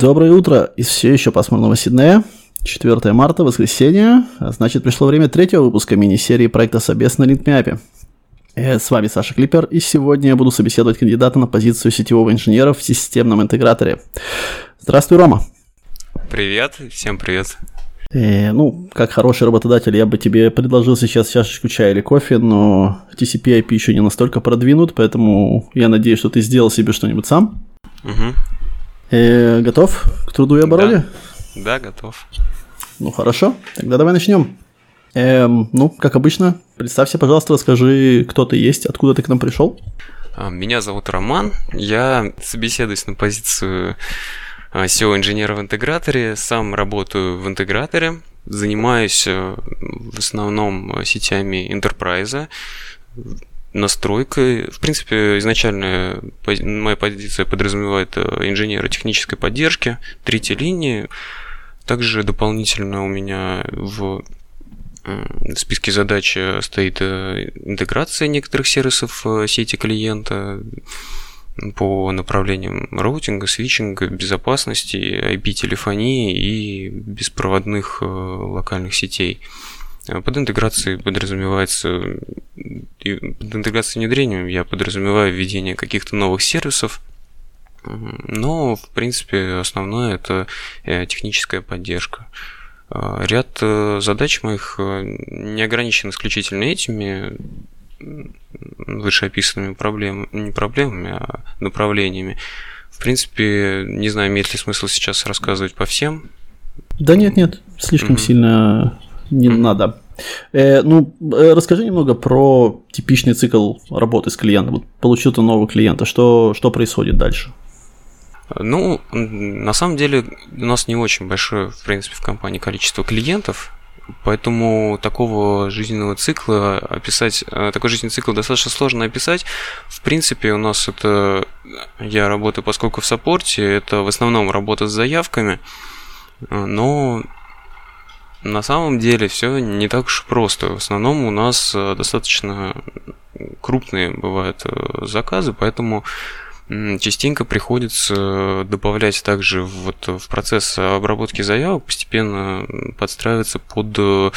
Доброе утро из все еще пасмурного Сиднея. 4 марта, воскресенье, а значит пришло время третьего выпуска мини-серии проекта Собес на Линкмяпе. Э, с вами Саша Клипер, и сегодня я буду собеседовать кандидата на позицию сетевого инженера в системном интеграторе. Здравствуй, Рома. Привет, всем привет. Э, ну, как хороший работодатель, я бы тебе предложил сейчас чашечку чая или кофе, но TCP IP еще не настолько продвинут, поэтому я надеюсь, что ты сделал себе что-нибудь сам. Угу. Э, готов к труду и обороне? Да, да, готов. Ну хорошо, тогда давай начнем. Эм, ну, как обычно, представься, пожалуйста, расскажи, кто ты есть, откуда ты к нам пришел. А, меня зовут Роман, я собеседуюсь на позицию а, SEO-инженера в интеграторе, сам работаю в интеграторе, занимаюсь э, в основном сетями Enterprise, настройкой. В принципе, изначально моя позиция подразумевает э, инженера технической поддержки, третьей линии. Также дополнительно у меня в в списке задач э, стоит э, интеграция некоторых сервисов сети клиента по направлениям роутинга, свитчинга, безопасности, IP-телефонии и беспроводных локальных сетей. Э, под интеграцией подразумевается, под интеграцией внедрением я подразумеваю введение каких-то новых сервисов, но, в принципе, основное это э, техническая поддержка. Э, ряд задач моих не ограничен исключительно этими вышеописанными проблемами, не проблемами, а направлениями. В принципе, не знаю, имеет ли смысл сейчас рассказывать по всем. Да нет, нет, слишком mm-hmm. сильно не надо. Э, ну, э, расскажи немного про типичный цикл работы с клиентом. Вот получил ты нового клиента, что, что происходит дальше? Ну, на самом деле у нас не очень большое, в принципе, в компании количество клиентов, Поэтому такого жизненного цикла описать, э, такой жизненный цикл достаточно сложно описать. В принципе, у нас это, я работаю, поскольку в саппорте, это в основном работа с заявками, э, но на самом деле все не так уж просто. В основном у нас э, достаточно крупные бывают э, заказы, поэтому частенько приходится добавлять также вот в процесс обработки заявок, постепенно подстраиваться под э,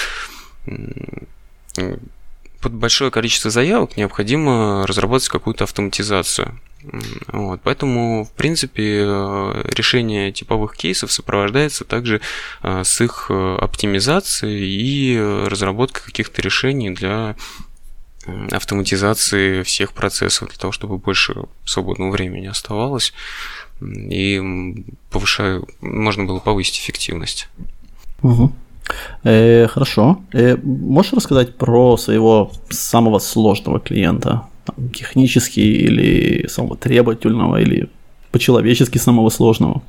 под большое количество заявок необходимо разработать какую-то автоматизацию. Вот, поэтому, в принципе, э, решение типовых кейсов сопровождается также э, с их э, оптимизацией и разработкой каких-то решений для автоматизации всех процессов, для того, чтобы больше свободного времени оставалось и повышаю, можно было повысить эффективность. Угу. Э, хорошо. Э, можешь рассказать про своего самого сложного клиента? Там, технически или самого требовательного, или по-человечески самого сложного?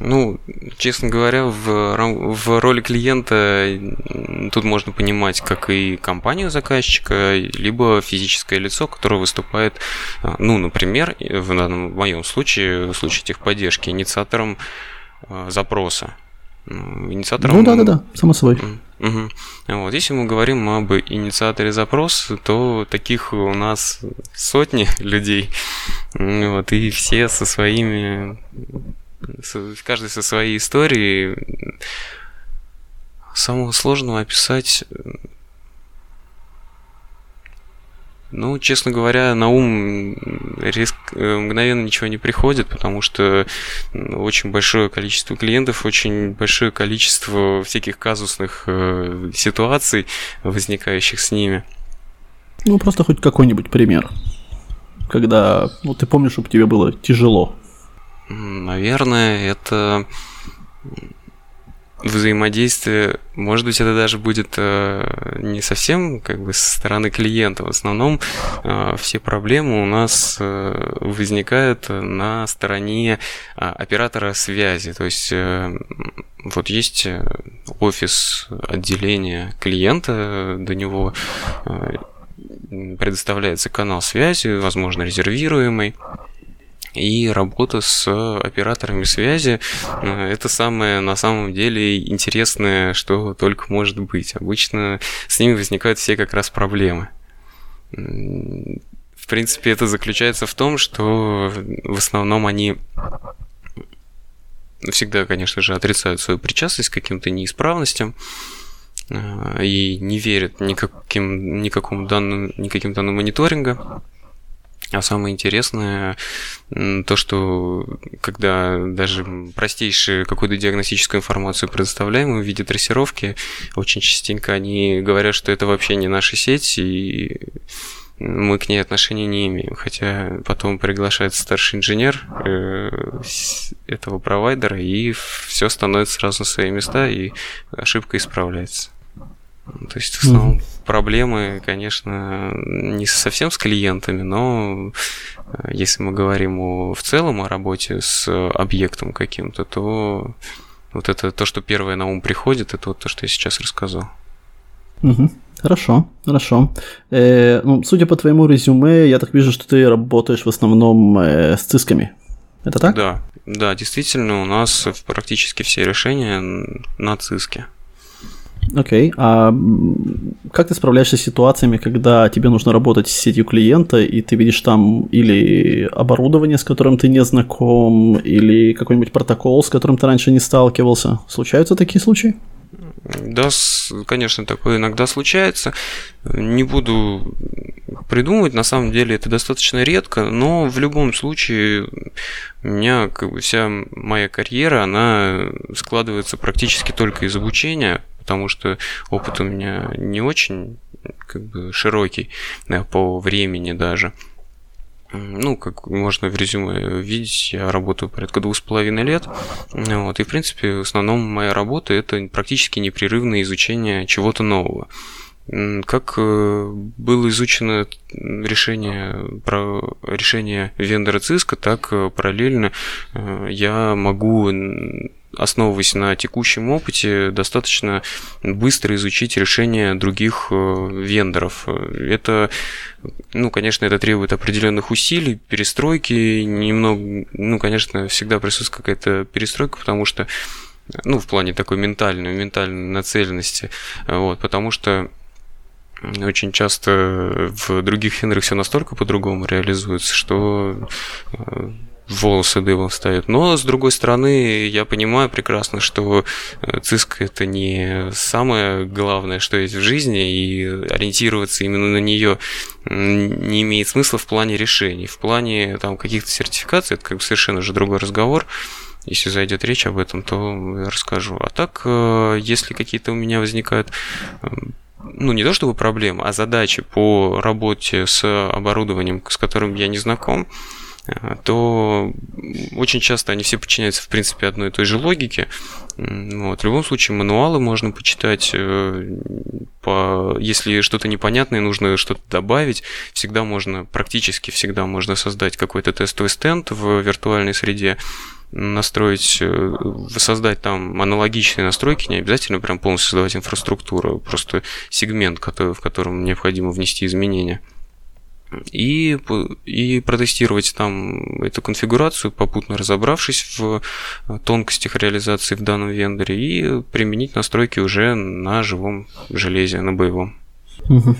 Ну, честно говоря, в, в роли клиента тут можно понимать как и компанию заказчика, либо физическое лицо, которое выступает, а, ну, например, в, данном, в моем случае, в случае техподдержки, инициатором а, запроса. Инициатором... Ну да, да, да, само собой. Угу. Вот, если мы говорим об инициаторе запроса, то таких у нас сотни людей. Вот, и все со своими, каждый со своей историей. Самого сложного описать ну, честно говоря, на ум резко, э, мгновенно ничего не приходит, потому что очень большое количество клиентов, очень большое количество всяких казусных э, ситуаций, возникающих с ними. Ну, просто хоть какой-нибудь пример. Когда, ну, ты помнишь, чтобы тебе было тяжело. Наверное, это взаимодействие, может быть, это даже будет э, не совсем как бы со стороны клиента. В основном э, все проблемы у нас э, возникают на стороне э, оператора связи. То есть э, вот есть э, офис отделения клиента, до него э, предоставляется канал связи, возможно, резервируемый и работа с операторами связи э, это самое на самом деле интересное, что только может быть. Обычно с ними возникают все как раз проблемы. В принципе, это заключается в том, что в основном они всегда, конечно же, отрицают свою причастность к каким-то неисправностям и не верят никаким, никакому данным, никаким данным мониторинга. А самое интересное то, что когда даже простейшую какую-то диагностическую информацию предоставляем в виде трассировки, очень частенько они говорят, что это вообще не наша сеть, и мы к ней отношения не имеем. Хотя потом приглашается старший инженер э, этого провайдера, и все становится сразу на свои места, и ошибка исправляется. То есть в основном mm проблемы, конечно, не совсем с клиентами, но э, если мы говорим о, в целом о работе с объектом каким-то, то вот это то, что первое на ум приходит, это вот то, что я сейчас рассказал. Угу. Хорошо, хорошо. Э, ну, судя по твоему резюме, я так вижу, что ты работаешь в основном э, с цисками. Это так? Да, да, действительно, у нас практически все решения на циске. Окей. Okay. А как ты справляешься с ситуациями, когда тебе нужно работать с сетью клиента, и ты видишь там или оборудование, с которым ты не знаком, или какой-нибудь протокол, с которым ты раньше не сталкивался? Случаются такие случаи? Да, конечно, такое иногда случается. Не буду придумывать, на самом деле это достаточно редко, но в любом случае у меня как бы вся моя карьера, она складывается практически только из обучения, потому что опыт у меня не очень как бы широкий да, по времени даже. Ну, как можно в резюме видеть, я работаю порядка двух с половиной лет. Вот, и, в принципе, в основном моя работа – это практически непрерывное изучение чего-то нового. Как э, было изучено решение, про решение вендора Cisco, так э, параллельно э, я могу основываясь на текущем опыте, достаточно быстро изучить решения других вендоров. Это, ну, конечно, это требует определенных усилий, перестройки, немного, ну, конечно, всегда присутствует какая-то перестройка, потому что, ну, в плане такой ментальной, ментальной нацеленности, вот, потому что очень часто в других фендерах все настолько по-другому реализуется, что э, волосы дыбом встают. Но, с другой стороны, я понимаю прекрасно, что э, ЦИСК это не самое главное, что есть в жизни, и ориентироваться именно на нее не имеет смысла в плане решений. В плане там каких-то сертификаций, это как бы совершенно же другой разговор. Если зайдет речь об этом, то расскажу. А так, э, если какие-то у меня возникают ну, не то чтобы проблемы, а задачи по работе с оборудованием, с которым я не знаком, то очень часто они все подчиняются, в принципе, одной и той же логике. Вот. В любом случае, мануалы можно почитать. Э, по... Если что-то непонятное, нужно что-то добавить, всегда можно, практически всегда можно создать какой-то тестовый стенд в виртуальной среде, настроить, э, создать там аналогичные настройки, не обязательно прям полностью создавать инфраструктуру, просто сегмент, который, в котором необходимо внести изменения. И, и протестировать там эту конфигурацию, попутно разобравшись в э, тонкостях реализации в данном вендоре, и применить настройки уже на живом железе, на боевом. Угу.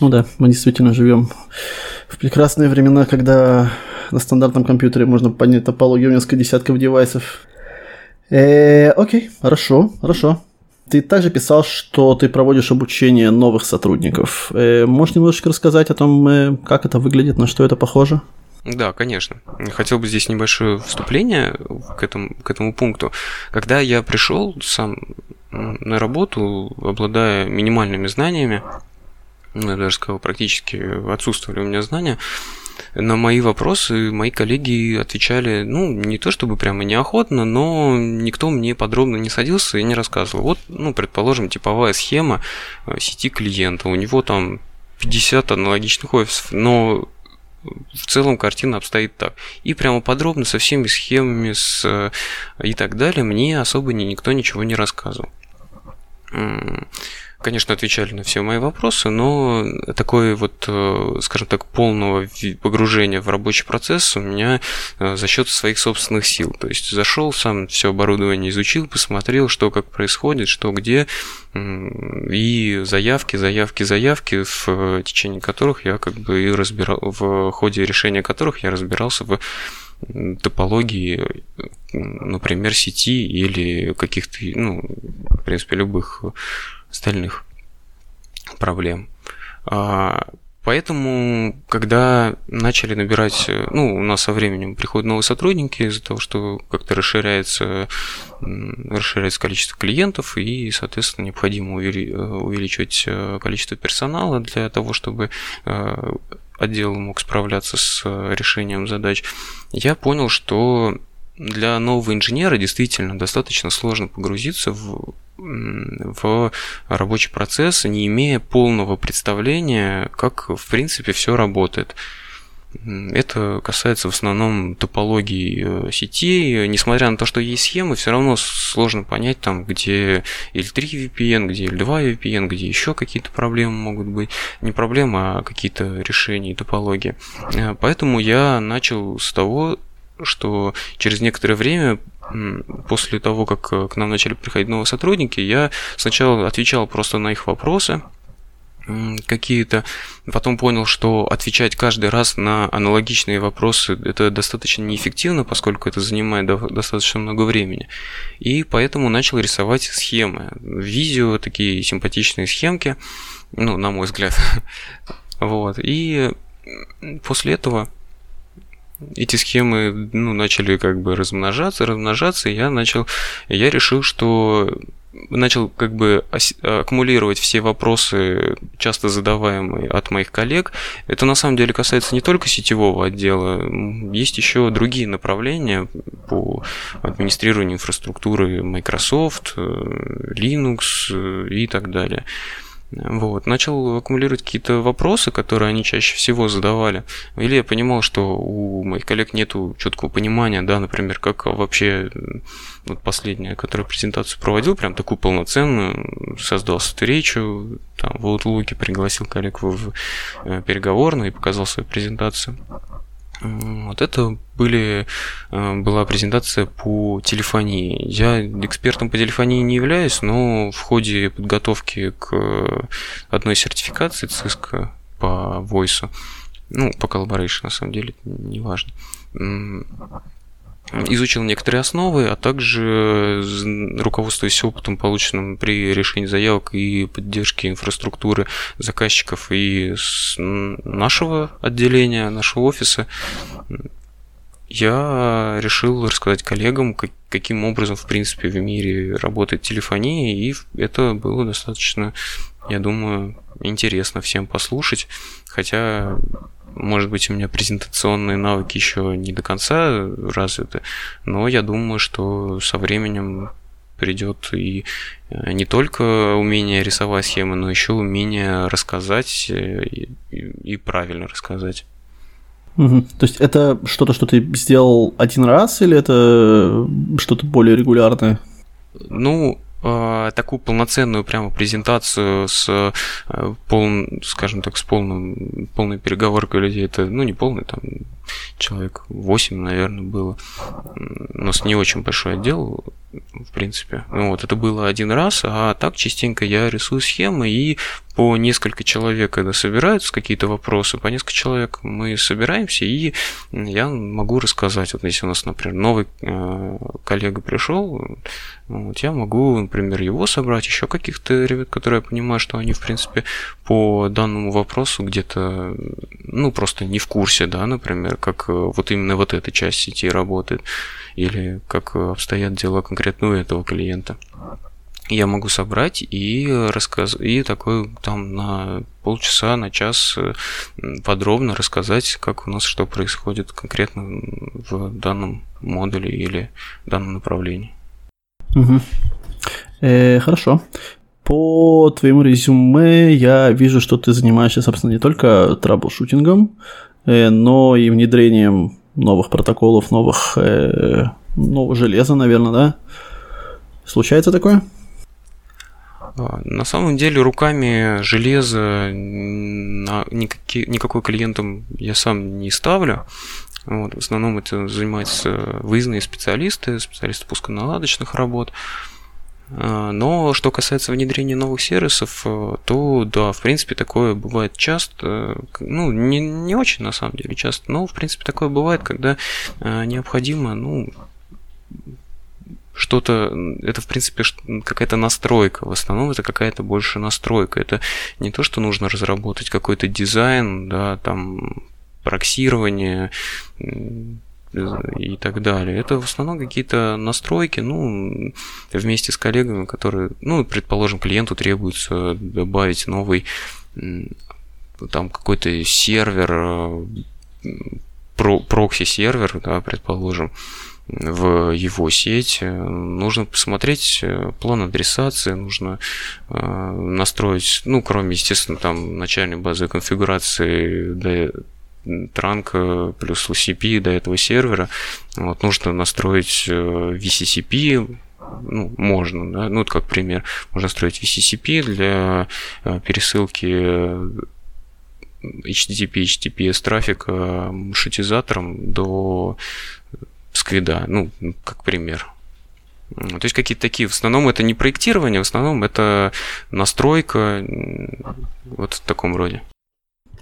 Ну да, мы действительно живем в прекрасные времена, когда на стандартном компьютере можно поднять топологию в несколько десятков девайсов. Э, окей, хорошо, хорошо. Ты также писал, что ты проводишь обучение новых сотрудников. Э, можешь немножечко рассказать о том, э, как это выглядит, на что это похоже? Да, конечно. Хотел бы здесь небольшое вступление к этому, к этому пункту. Когда я пришел сам на работу, обладая минимальными знаниями, ну, я даже сказал, практически отсутствовали у меня знания, на мои вопросы мои коллеги отвечали, ну, не то чтобы прямо неохотно, но никто мне подробно не садился и не рассказывал. Вот, ну, предположим, типовая схема э, сети клиента, у него там 50 аналогичных офисов, но в целом картина обстоит так. И прямо подробно со всеми схемами с, э, и так далее мне особо никто ничего не рассказывал конечно, отвечали на все мои вопросы, но такое вот, э, скажем так, полного погружения в рабочий процесс у меня э, за счет своих собственных сил. То есть зашел, сам все оборудование изучил, посмотрел, что как происходит, что где, и заявки, заявки, заявки, в течение которых я как бы и разбирал, в ходе решения которых я разбирался в топологии, например, сети или каких-то, ну, в принципе, любых остальных проблем. А, Поэтому, когда начали набирать, э, ну, у нас со временем приходят новые сотрудники из-за того, что как-то расширяется, расширяется количество клиентов, и, соответственно, необходимо э, увеличивать э, количество персонала для того, чтобы отдел мог справляться с решением задач, я понял, что для нового инженера действительно достаточно сложно погрузиться в в рабочий процесс, не имея полного представления, как в принципе все работает. Это касается в основном топологии э, сетей. Несмотря на то, что есть схемы, все равно сложно понять, там, где L3 VPN, где L2 VPN, где еще какие-то проблемы могут быть. Не проблемы, а какие-то решения топологии. Э, поэтому я начал с того, что через некоторое время после того, как э, к нам начали приходить новые сотрудники, я сначала отвечал просто на их вопросы какие-то, потом понял, что отвечать каждый раз на аналогичные вопросы это достаточно неэффективно, поскольку это занимает достаточно много времени. И поэтому начал рисовать схемы, видео, такие симпатичные схемки, ну, на мой взгляд. вот. И после этого эти схемы ну, начали как бы размножаться, размножаться, и я начал, я решил, что начал как бы аккумулировать все вопросы, часто задаваемые от моих коллег. Это на самом деле касается не только сетевого отдела, есть еще другие направления по администрированию инфраструктуры Microsoft, э, Linux э, и так далее. Вот. Начал аккумулировать какие-то вопросы, которые они чаще всего задавали. Или я понимал, что у моих коллег нет четкого понимания, да, например, как вообще вот последняя, которая презентацию проводил, прям такую полноценную, создал встречу, там, в Outlook пригласил коллег в э, переговорную и показал свою презентацию. Вот это были, э, была презентация по телефонии. Я экспертом по телефонии не являюсь, но в ходе подготовки к одной сертификации ЦИСК по Voice, ну, по Collaboration, на самом деле, неважно, изучил некоторые основы, а также руководствуясь опытом, полученным при решении заявок и поддержке инфраструктуры заказчиков и нашего отделения, нашего офиса, я решил рассказать коллегам, каким образом, в принципе, в мире работает телефония, и это было достаточно, я думаю, интересно всем послушать, хотя может быть, у меня презентационные навыки еще не до конца развиты, но я думаю, что со временем придет и э, не только умение рисовать схемы, но еще умение рассказать э, и, и правильно рассказать. Угу. То есть это что-то, что ты сделал один раз, или это что-то более регулярное? Ну, Э, такую полноценную прямо презентацию с э, полным, скажем так, с полным, полной переговоркой людей, это, ну, не полный, там, человек 8, наверное, было. У нас не очень большой отдел, в принципе. Ну, вот, это было один раз, а так частенько я рисую схемы, и по несколько человек, когда собираются какие-то вопросы, по несколько человек мы собираемся, и я могу рассказать. Вот если у нас, например, новый э, коллега пришел, вот, я могу, например, его собрать, еще каких-то ребят, которые я понимаю, что они, в принципе, по данному вопросу где-то, ну, просто не в курсе, да, например, как э, вот именно вот эта часть сети работает, или как обстоят дела конкретно у этого клиента я могу собрать и рассказать, и такой там на полчаса, на час э, подробно рассказать, как у нас что происходит конкретно в данном модуле или данном направлении. Угу. Э, хорошо. По твоему резюме я вижу, что ты занимаешься, собственно, не только траблшутингом, э, но и внедрением новых протоколов, новых, э, нового железа, наверное, да? Случается такое? А, на самом деле руками железа на никакие, никакой клиентам я сам не ставлю. Вот, в основном это занимаются выездные специалисты, специалисты пусконаладочных работ. А, но что касается внедрения новых сервисов, э, то да, в принципе, такое бывает часто. Ну, не, не очень на самом деле часто, но в принципе такое бывает, когда э, необходимо, ну, что-то, это в принципе какая-то настройка, в основном это какая-то больше настройка, это не то, что нужно разработать какой-то дизайн, да, там проксирование, и так далее. Это в основном какие-то настройки, ну, вместе с коллегами, которые, ну, предположим, клиенту требуется добавить новый там какой-то сервер, про, прокси-сервер, да, предположим, в его сеть. Нужно посмотреть план адресации, нужно э, настроить, ну, кроме, естественно, там начальной базы конфигурации для транк плюс LCP до этого сервера. Вот, нужно настроить э, VCCP, ну, можно, да, ну, это как пример. Можно настроить VCCP для э, пересылки HTTP, HTTPS трафика маршрутизатором до сквида, ну, как пример. То есть какие-то такие, в основном это не проектирование, в основном это настройка вот в таком роде.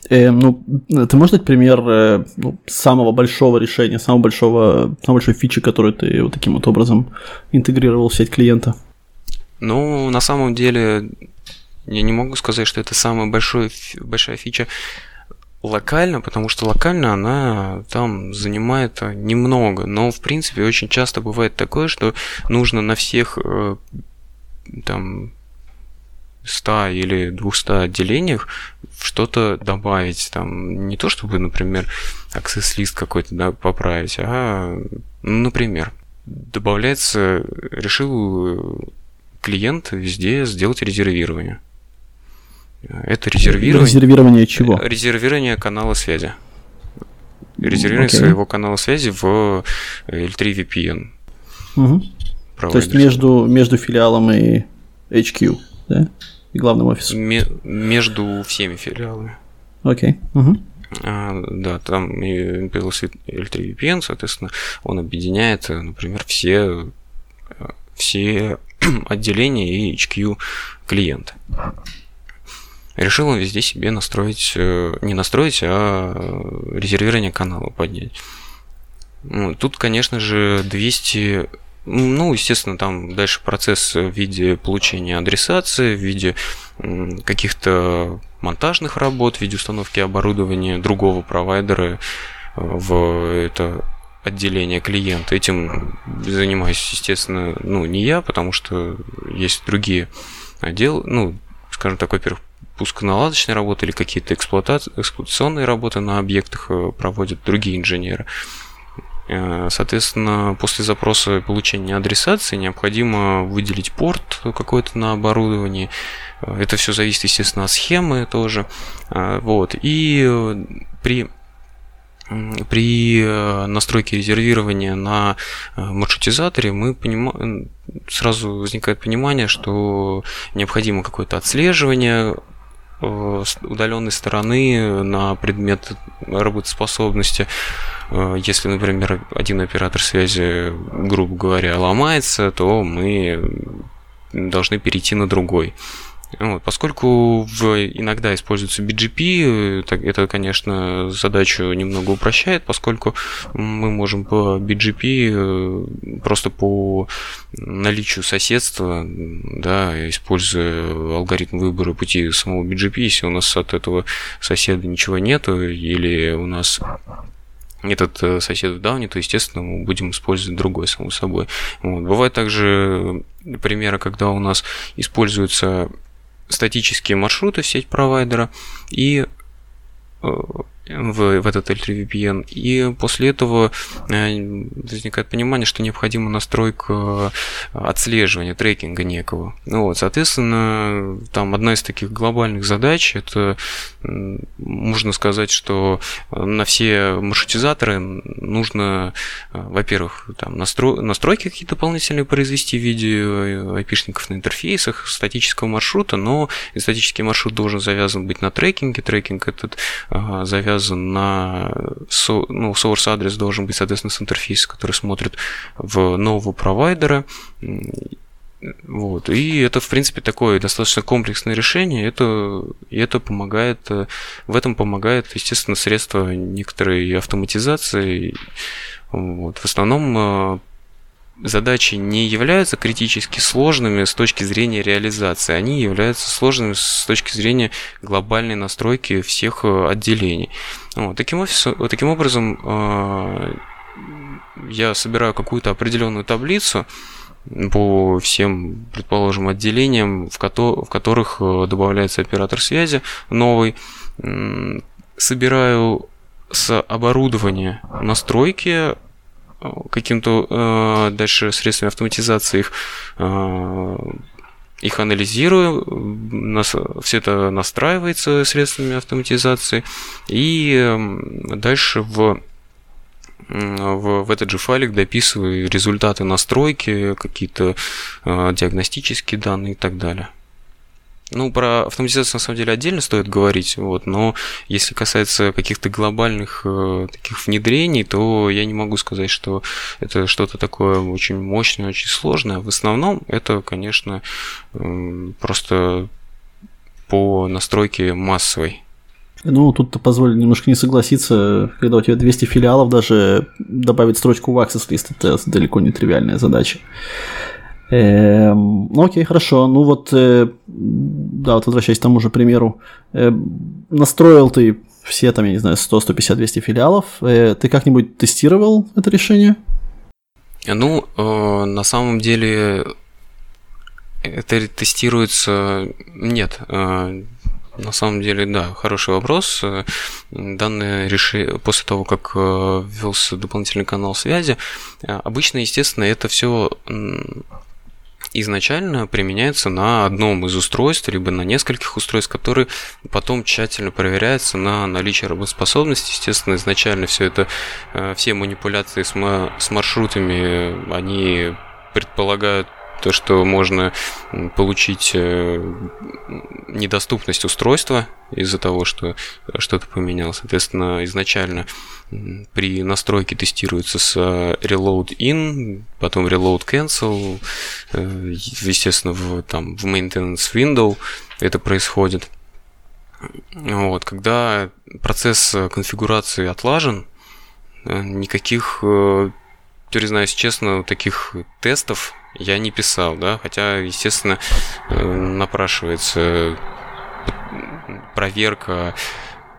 Э, ну, ты можешь дать пример э, ну, самого большого решения, самого большого, самой большой фичи, которую ты вот таким вот образом интегрировал в сеть клиента? Ну, на самом деле, я не могу сказать, что это самая большой, большая фича локально, потому что локально она там занимает немного, но в принципе очень часто бывает такое, что нужно на всех э, там 100 или 200 отделениях что-то добавить. Там не то, чтобы, например, access-лист какой-то да, поправить, а, например, добавляется, решил клиент везде сделать резервирование. Это резервирование... Резервирование чего? Резервирование канала связи. Резервирование okay. своего канала связи в L3 VPN. Угу. То есть между, между филиалом и HQ, да? И главным офисом? между всеми филиалами. Окей. Okay. Угу. А, да, там появился L3 VPN, соответственно, он объединяет, например, все, все отделения и HQ клиента. Решил он везде себе настроить, э, не настроить, а резервирование канала поднять. Ну, тут, конечно же, 200 ну, естественно, там дальше процесс в виде получения адресации, в виде каких-то монтажных работ, в виде установки оборудования другого провайдера э, в это отделение клиента. Этим занимаюсь, естественно, ну, не я, потому что есть другие отделы, ну, скажем так, во-первых, пусконаладочные работы или какие-то эксплуатационные работы на объектах э, проводят другие инженеры. Э, соответственно, после запроса получения адресации необходимо выделить порт какой-то на оборудовании. Э, это все зависит, естественно, от схемы тоже. Э, вот. И при при настройке резервирования на маршрутизаторе мы понимаем, сразу возникает понимание, что необходимо какое-то отслеживание удаленной стороны на предмет работоспособности. Э, если, например, один оператор связи, грубо говоря, ломается, то мы должны перейти на другой. Вот, поскольку в, иногда используется BGP, это, конечно, задачу немного упрощает, поскольку мы можем по BGP э, просто по наличию соседства, да, используя алгоритм выбора пути самого BGP, если у нас от этого соседа ничего нету, или у нас этот э, сосед в дауне, то, естественно, мы будем использовать другой, само собой. Вот. Бывает также примеры, когда у нас используются статические маршруты в сеть провайдера. И э, в, в этот L3 VPN. И после этого э, возникает понимание, что необходима настройка отслеживания, трекинга некого. Ну, вот, соответственно, там одна из таких глобальных задач, это можно сказать, что на все маршрутизаторы нужно, э, во-первых, там настро... настройки какие-то дополнительные произвести в виде IP-шников на интерфейсах статического маршрута, но статический маршрут должен завязан быть на трекинге, трекинг этот завязан завязан на... Ну, source адрес должен быть, соответственно, с интерфейса, который смотрит в нового провайдера. Вот. И это, в принципе, такое достаточно комплексное решение. Это, это помогает, в этом помогает, естественно, средства некоторой автоматизации. Вот. В основном задачи не являются критически сложными с точки зрения реализации, они являются сложными с точки зрения глобальной настройки всех э, отделений. Вот. Таким, офис, таким образом, э, я собираю какую-то определенную таблицу по всем, предположим, отделениям, в, ко- в которых э, добавляется оператор связи новый, собираю с оборудования настройки каким-то э, дальше средствами автоматизации их э, их анализирую, нас, все это настраивается средствами автоматизации, и дальше в, в, в этот же файлик дописываю результаты настройки, какие-то э, диагностические данные и так далее. Ну, про автоматизацию на самом деле отдельно стоит говорить, вот, но если касается каких-то глобальных э, таких внедрений, то я не могу сказать, что это что-то такое очень мощное, очень сложное. В основном это, конечно, э, просто по настройке массовой. Ну, тут позволю немножко не согласиться, когда у тебя 200 филиалов, даже добавить строчку в Access List это далеко не тривиальная задача. Э, ну окей, хорошо. Ну вот, э, да, вот возвращаясь к тому же примеру, э, настроил ты все там, я не знаю, 100, 150, 200 филиалов. Э, ты как-нибудь тестировал это решение? Ну, э, на самом деле это тестируется... Нет, э, на самом деле, да, хороший вопрос. Данное решение после того, как э, ввелся дополнительный канал связи, э, обычно, естественно, это все изначально применяется на одном из устройств, либо на нескольких устройств, которые потом тщательно проверяются на наличие работоспособности. Естественно, изначально все это, э, все манипуляции с, с маршрутами, они предполагают то, что можно получить э, недоступность устройства из-за того, что что-то поменялось. Соответственно, изначально при настройке тестируется с э, reload in, потом reload cancel, э, естественно, в, там, в maintenance window это происходит. Вот, когда процесс конфигурации отлажен, никаких, признаюсь честно, таких тестов я не писал, да, хотя, естественно, э, напрашивается проверка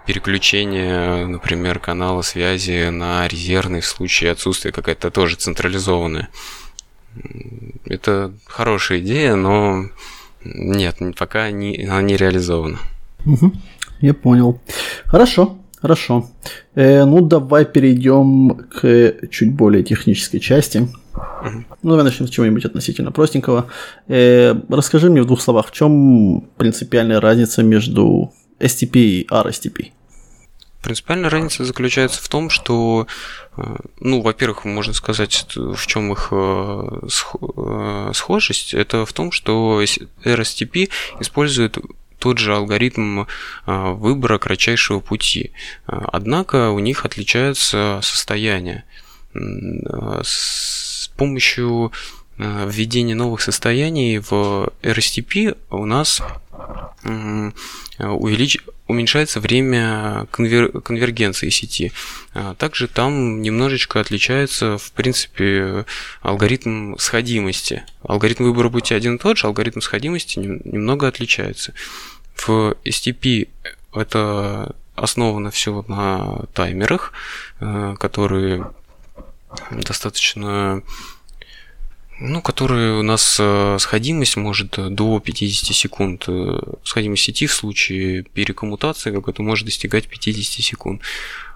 переключения, например, канала связи на резервный в случае отсутствия какая-то тоже централизованная. Это хорошая идея, но нет, пока не, она не реализована. Угу, я понял. Хорошо. Хорошо. Э, ну, давай перейдем к чуть более технической части. Угу. Ну, давай начнем с чего-нибудь относительно простенького. Э, расскажи мне в двух словах, в чем принципиальная разница между STP и RSTP? Принципиальная разница заключается в том, что, э, ну, во-первых, можно сказать, в чем их э, э, схожесть. Это в том, что RSTP использует тот же алгоритм а, выбора кратчайшего пути. А, однако у них отличаются состояния. А, с помощью введения новых состояний в RSTP у нас увелич... уменьшается время конвер... конвергенции сети. Также там немножечко отличается, в принципе, алгоритм сходимости. Алгоритм выбора пути один и тот же, алгоритм сходимости немного отличается. В STP это основано все на таймерах, э, которые достаточно ну, которые у нас э, сходимость может до 50 секунд. Э, сходимость сети в случае перекоммутации какой-то может достигать 50 секунд.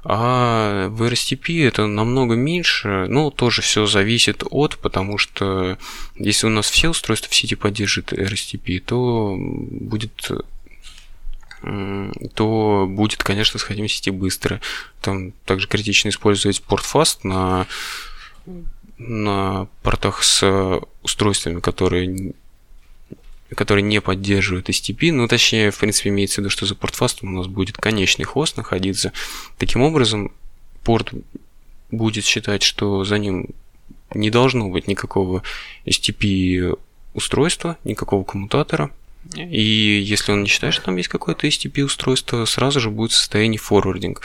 А в RSTP это намного меньше, но тоже все зависит от, потому что если у нас все устройства в сети поддерживают RSTP, то будет то будет, конечно, сходимость сети быстро. Там также критично использовать порт fast на, на портах с устройствами, которые которые не поддерживают STP, ну, точнее, в принципе, имеется в виду, что за портфастом у нас будет конечный хост находиться. Таким образом, порт будет считать, что за ним не должно быть никакого STP устройства, никакого коммутатора. И если он не считает, что там есть какое-то STP устройство, сразу же будет в состоянии форвардинг.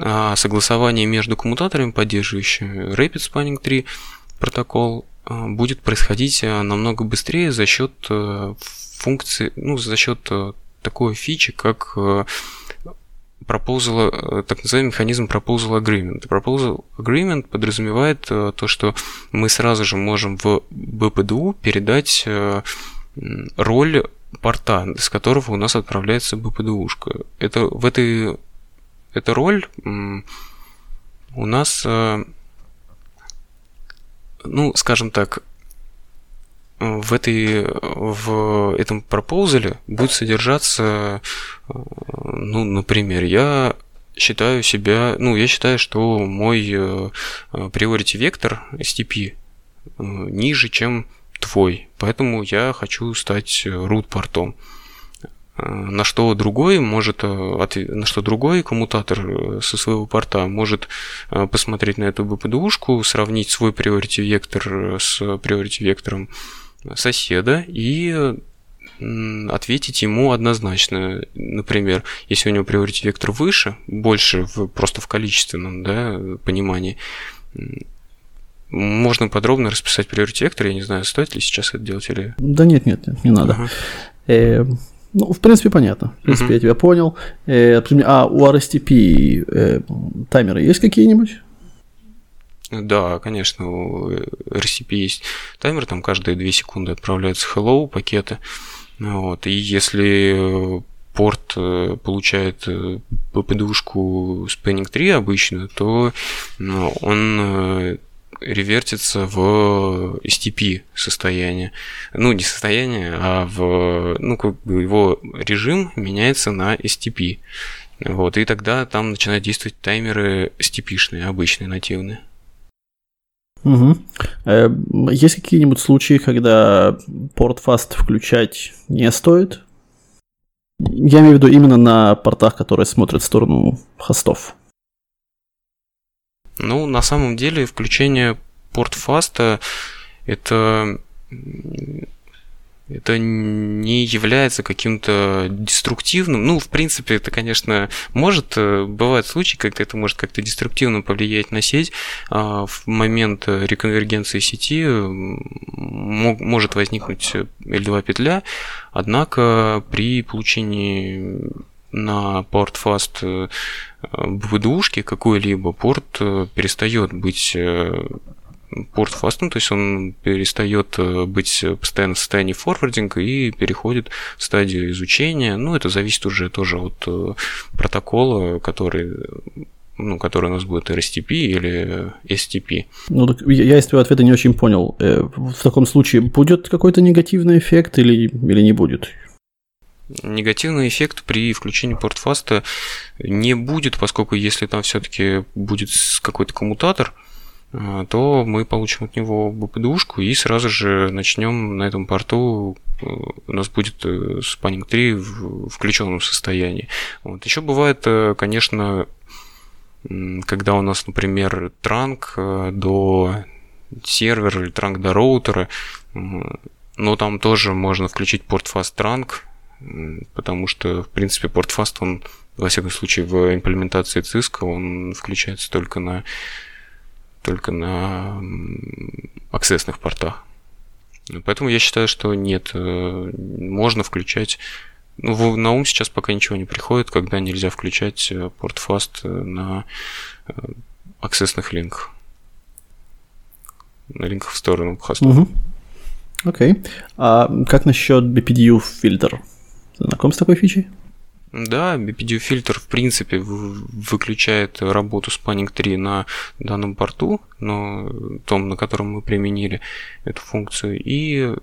А согласование между коммутаторами, поддерживающими Rapid Spanning 3 протокол, а, будет происходить а, намного быстрее за счет э, функции, ну, за счет такой фичи, как proposal, так называемый механизм proposal agreement. Proposal agreement подразумевает то, что мы сразу же можем в BPDU передать роль порта, с которого у нас отправляется BPDU-шка. Это, в этой, эта роль у нас, э, ну, скажем так, в, этой, в этом пропозале будет содержаться, э, ну, например, я считаю себя, ну, я считаю, что мой priority вектор STP ниже, чем твой, поэтому я хочу стать root-портом. Э, на что другой может, э, на что другой коммутатор э, со своего порта может посмотреть на эту BPDU-шку, сравнить свой priority вектор с priority вектором соседа и ответить ему однозначно. Например, если у него priority вектор выше, больше в, просто в количественном да, понимании, можно подробно расписать приоритет вектор, я не знаю, стоит ли сейчас это делать или... Да нет, нет, нет, не надо. Э, ну, в принципе, понятно. В принципе, uh я тебя понял. Э, а у RSTP э, таймеры есть какие-нибудь? Да, конечно, у RCP есть таймер, там каждые 2 секунды отправляются hello пакеты. Вот, и если порт э, получает э, Spanning 3 обычную, то ну, он ревертится в STP состояние. Ну, не состояние, а в, ну, как бы его режим меняется на STP. Вот, и тогда там начинают действовать таймеры STP-шные, обычные, нативные. Угу. Есть какие-нибудь случаи, когда порт fast включать не стоит? Я имею в виду именно на портах, которые смотрят в сторону хостов. Ну, на самом деле, включение портфаста это это не является каким-то деструктивным. Ну, в принципе, это, конечно, может, э, бывают случаи, когда это может как-то деструктивно повлиять на сеть. А в момент реконвергенции сети может возникнуть L2 петля, однако при получении на порт fast BVD-ушки какой-либо порт э, перестает быть э, порт фастом, то есть он перестает э, быть постоянно в состоянии форвардинга и переходит в стадию изучения. Ну, это зависит уже тоже от протокола, который ну, который у нас будет RSTP или STP. Ну, так я из твоего ответа не очень понял. В таком случае будет какой-то негативный эффект или, или не будет? Негативный эффект при включении портфаста не будет, поскольку если там все-таки будет какой-то коммутатор, э, то мы получим от него BPD-ушку и сразу же начнем на этом порту э, у нас будет Spanning 3 в включенном состоянии. Вот. Еще бывает, э, конечно, когда у нас, например, транк до сервера или транк до роутера, но там тоже можно включить порт fast trunk потому что, в принципе, PortFast, он, во всяком случае, в имплементации Cisco, он включается только на только на аксессных портах. Поэтому я считаю, что нет, э, можно включать ну, на ум сейчас пока ничего не приходит, когда нельзя включать э, на э, аксессных линках. На линках в сторону хостов. Угу. Окей. А как насчет BPDU фильтр? Знаком с такой фичей? Да, BPDU фильтр в принципе выключает работу Spanning 3 на данном порту, но том, на котором мы применили эту функцию, и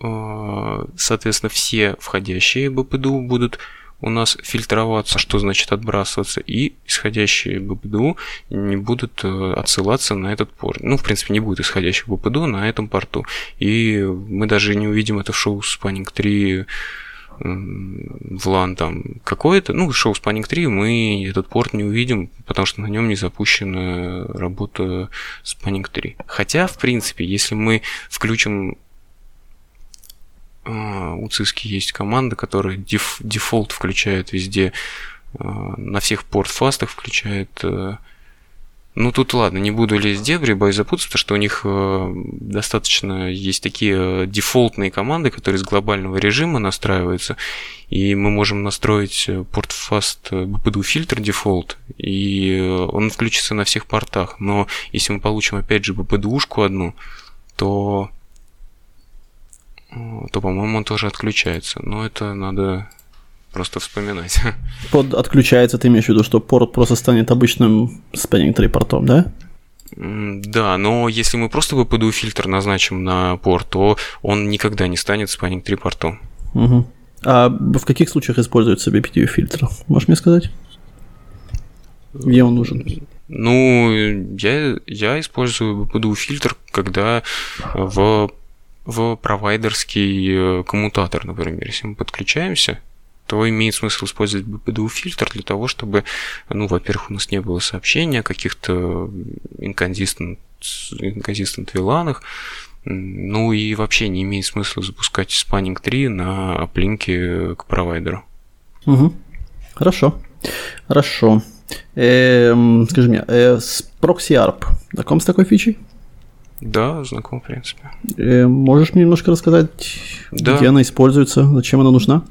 э, соответственно все входящие BPDU будут у нас фильтроваться, что значит отбрасываться, и исходящие BPDU не будут э, отсылаться на этот порт. Ну, в принципе, не будет исходящих BPDU на этом порту. И мы даже не увидим это в шоу Spanning 3 в там какое-то, ну, шоу Spanning 3 мы этот порт не увидим, потому что на нем не запущена работа Spanning 3. Хотя, в принципе, если мы включим у Cisco есть команда, которая def, default включает везде, на всех PortFast ах включает ну тут ладно, не буду лезть в дебри, боюсь запутаться, потому что у них э, достаточно есть такие э, дефолтные команды, которые из глобального режима настраиваются, и мы можем настроить э, PortFast BPDU filter default, и он включится на всех портах. Но если мы получим опять же BPDU-шку одну, то то, по-моему, он тоже отключается. Но это надо просто вспоминать. Под отключается, ты имеешь в виду, что порт просто станет обычным spanning tree портом, да? Да, но если мы просто VPDU фильтр назначим на порт, то он никогда не станет spanning tree портом. Угу. А в каких случаях используется BPDU фильтр? Можешь мне сказать? Где он нужен? Ну, я, я использую BPDU фильтр, когда в, в провайдерский э, коммутатор, например, если мы подключаемся, то имеет смысл использовать BPDU фильтр для того, чтобы, ну, во-первых, у нас не было сообщения о каких-то inconsistent, inconsistent виланах, ну и вообще не имеет смысла запускать Spanning 3 на оплинке к провайдеру. Угу. Хорошо. Хорошо. Эм, скажи мне, э, с ProxyArp знаком с такой фичей? Да, знаком, в принципе. Э, можешь мне немножко рассказать, да. где она используется, зачем она нужна?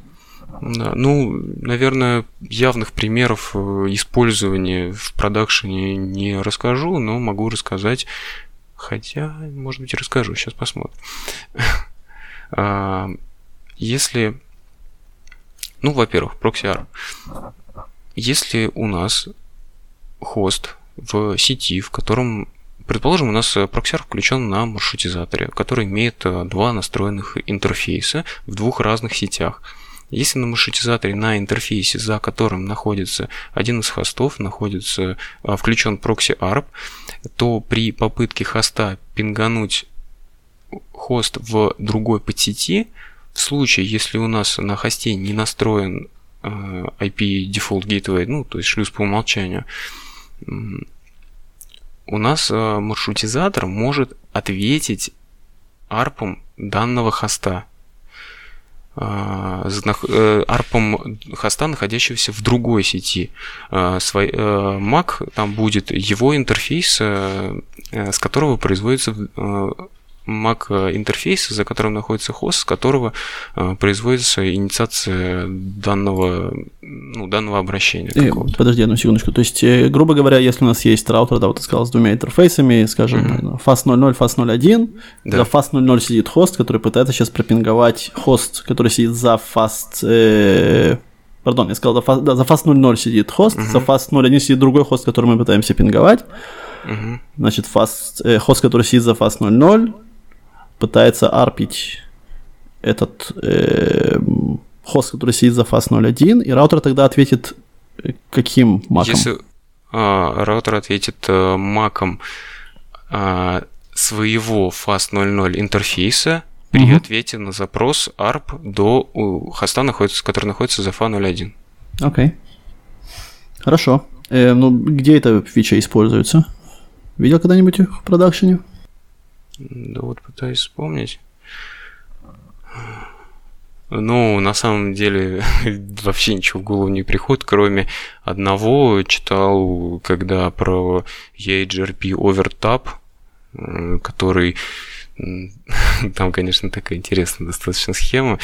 Да, ну, наверное, явных примеров э, использования в продакшене не расскажу, но могу рассказать, хотя, может быть, расскажу, сейчас посмотрим. А, если, ну, во-первых, ProxyArm. Если у нас хост в сети, в котором Предположим, у нас проксер включен на маршрутизаторе, который имеет э, два настроенных интерфейса в двух разных сетях. Если на маршрутизаторе на интерфейсе, за которым находится один из хостов, находится а, включен прокси ARP, то при попытке хоста пингануть хост в другой подсети, в случае, если у нас на хосте не настроен IP Default Gateway, ну, то есть шлюз по умолчанию, у нас а, маршрутизатор может ответить арпом данного хоста. А, э, арпом хоста, находящегося в другой сети. Э, Mac, там будет его интерфейс, э, с которого производится Mac интерфейс, за которым находится хост, с которого э, производится инициация данного, ну, данного обращения. Э, подожди одну секундочку. То есть, э, грубо говоря, если у нас есть раутер, да, вот ты сказал, с двумя интерфейсами, скажем, mm-hmm. fast 00, fast 01, да. за fast 00 сидит хост, который пытается сейчас пропинговать хост, который сидит за fast... Э, Пардон, я сказал, за fast, да, за fast 00 сидит хост, uh-huh. за fast 01 сидит другой хост, который мы пытаемся пинговать. Uh-huh. Значит, fast, э, хост, который сидит за fast 00, пытается арпить этот э, хост, который сидит за fast 01, и раутер тогда ответит э, каким маком? Если а, раутер ответит а, маком а, своего fast 00 интерфейса при угу. ответе на запрос ARP до у хоста, находится, который находится за FA01. Окей. Okay. Хорошо. Э, ну, где эта фича используется? Видел когда-нибудь в продакшене? Да вот пытаюсь вспомнить. Ну, на самом деле, вообще ничего в голову не приходит, кроме одного. Читал, когда про EHRP Overtap, который там, конечно, такая интересная достаточно схема.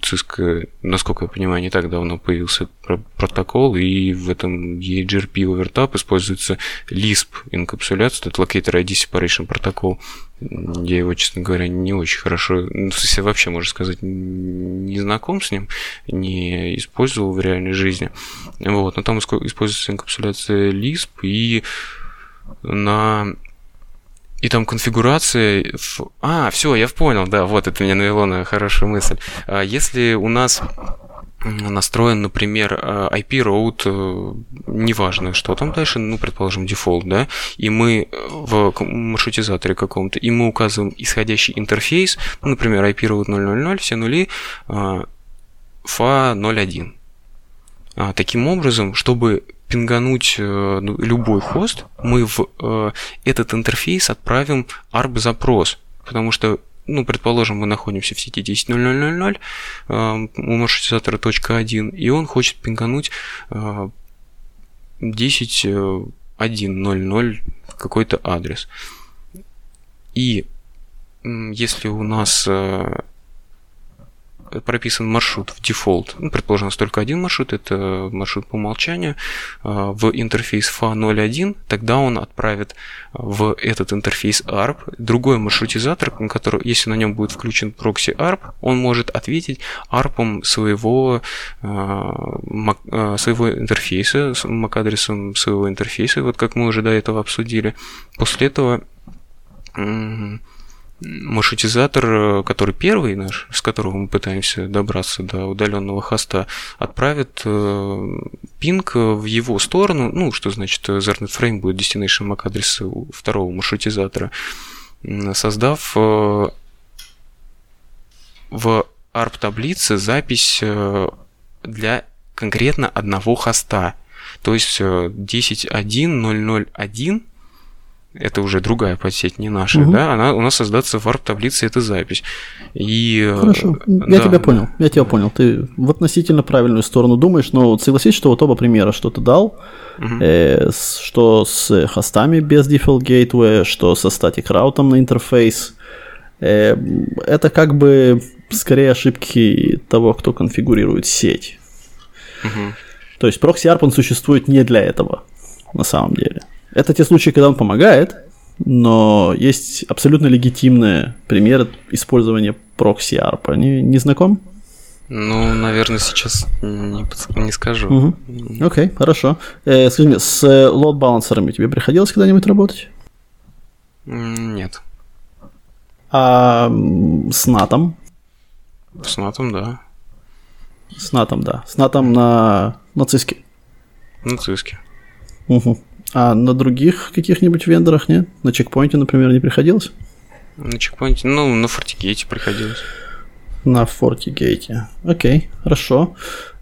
Cisco, насколько я понимаю, не так давно появился протокол, и в этом EGRP Overtap используется Lisp инкапсуляция, это Locator ID Separation протокол. Я его, честно говоря, не очень хорошо, ну, в смысле, вообще, можно сказать, не знаком с ним, не использовал в реальной жизни. Вот, но там используется инкапсуляция Lisp, и на и там конфигурация... А, все, я понял, да, вот это меня навело на хорошую мысль. А если у нас настроен, например, IP route, э, неважно, что там дальше, ну, предположим, дефолт, да, и мы в маршрутизаторе каком-то, и мы указываем исходящий интерфейс, ну, например, IP route 000, все нули, FA 01. А, таким образом, чтобы пингануть э, ну, любой хост, мы в э, этот интерфейс отправим ARP запрос, потому что ну, предположим, мы находимся в сети 10.0.0.0, э, у маршрутизатора точка 1, и он хочет пингануть э, 10.1.0.0 какой-то адрес. И если у нас э, прописан маршрут в дефолт. Ну, предположим, у нас только один маршрут, это маршрут по умолчанию, а, в интерфейс FA01, тогда он отправит в этот интерфейс ARP другой маршрутизатор, который, если на нем будет включен прокси ARP, он может ответить ARP своего, а, а, своего интерфейса, MAC-адресом своего интерфейса, вот как мы уже до этого обсудили. После этого маршрутизатор, э, который первый наш, с которого мы пытаемся добраться до удаленного хоста, отправит э, пинг в его сторону, ну, что значит э, Ethernet Frame будет destination MAC адреса второго маршрутизатора, создав в ARP таблице запись для конкретно одного хоста. То есть 10.1.001 это уже другая подсеть, не наша, угу. да, она у нас создаться в ARP-таблице, это запись. И, э, Хорошо, я тебя понял, я тебя понял. Ты в относительно правильную сторону думаешь, но согласись, что вот оба примера, что ты дал, угу. э, что с хостами без default gateway, что со static раутом на интерфейс, э, это как бы скорее ошибки того, кто конфигурирует сеть. Угу. То есть прокси-ARP, он существует не для этого, на самом деле. Это те случаи, когда он помогает, но есть абсолютно легитимные примеры использования прокси ARP. Не, не знаком? Ну, наверное, сейчас не, не скажу. Угу. Окей, хорошо. Э, скажи мне, с лот-балансерами тебе приходилось когда-нибудь работать? Нет. А с натом? С натом, да. С натом, да. С натом на, на циске? На циске. Угу. А на других каких-нибудь вендорах нет? На чекпоинте, например, не приходилось? На чекпоинте, ну, на фортигейте приходилось. На фортигейте. Окей, хорошо.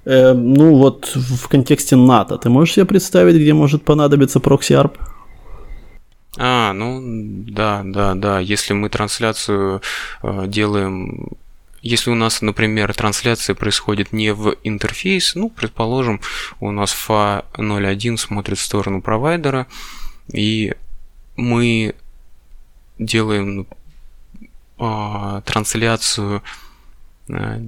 Э, ну вот в контексте NAT а, ты можешь себе представить, где может понадобиться proxy ARP? А, ну да, да, да. Если мы трансляцию э, делаем если у нас, например, трансляция происходит не в интерфейс, ну, предположим, у нас FA01 смотрит в сторону провайдера, и мы делаем а, трансляцию а,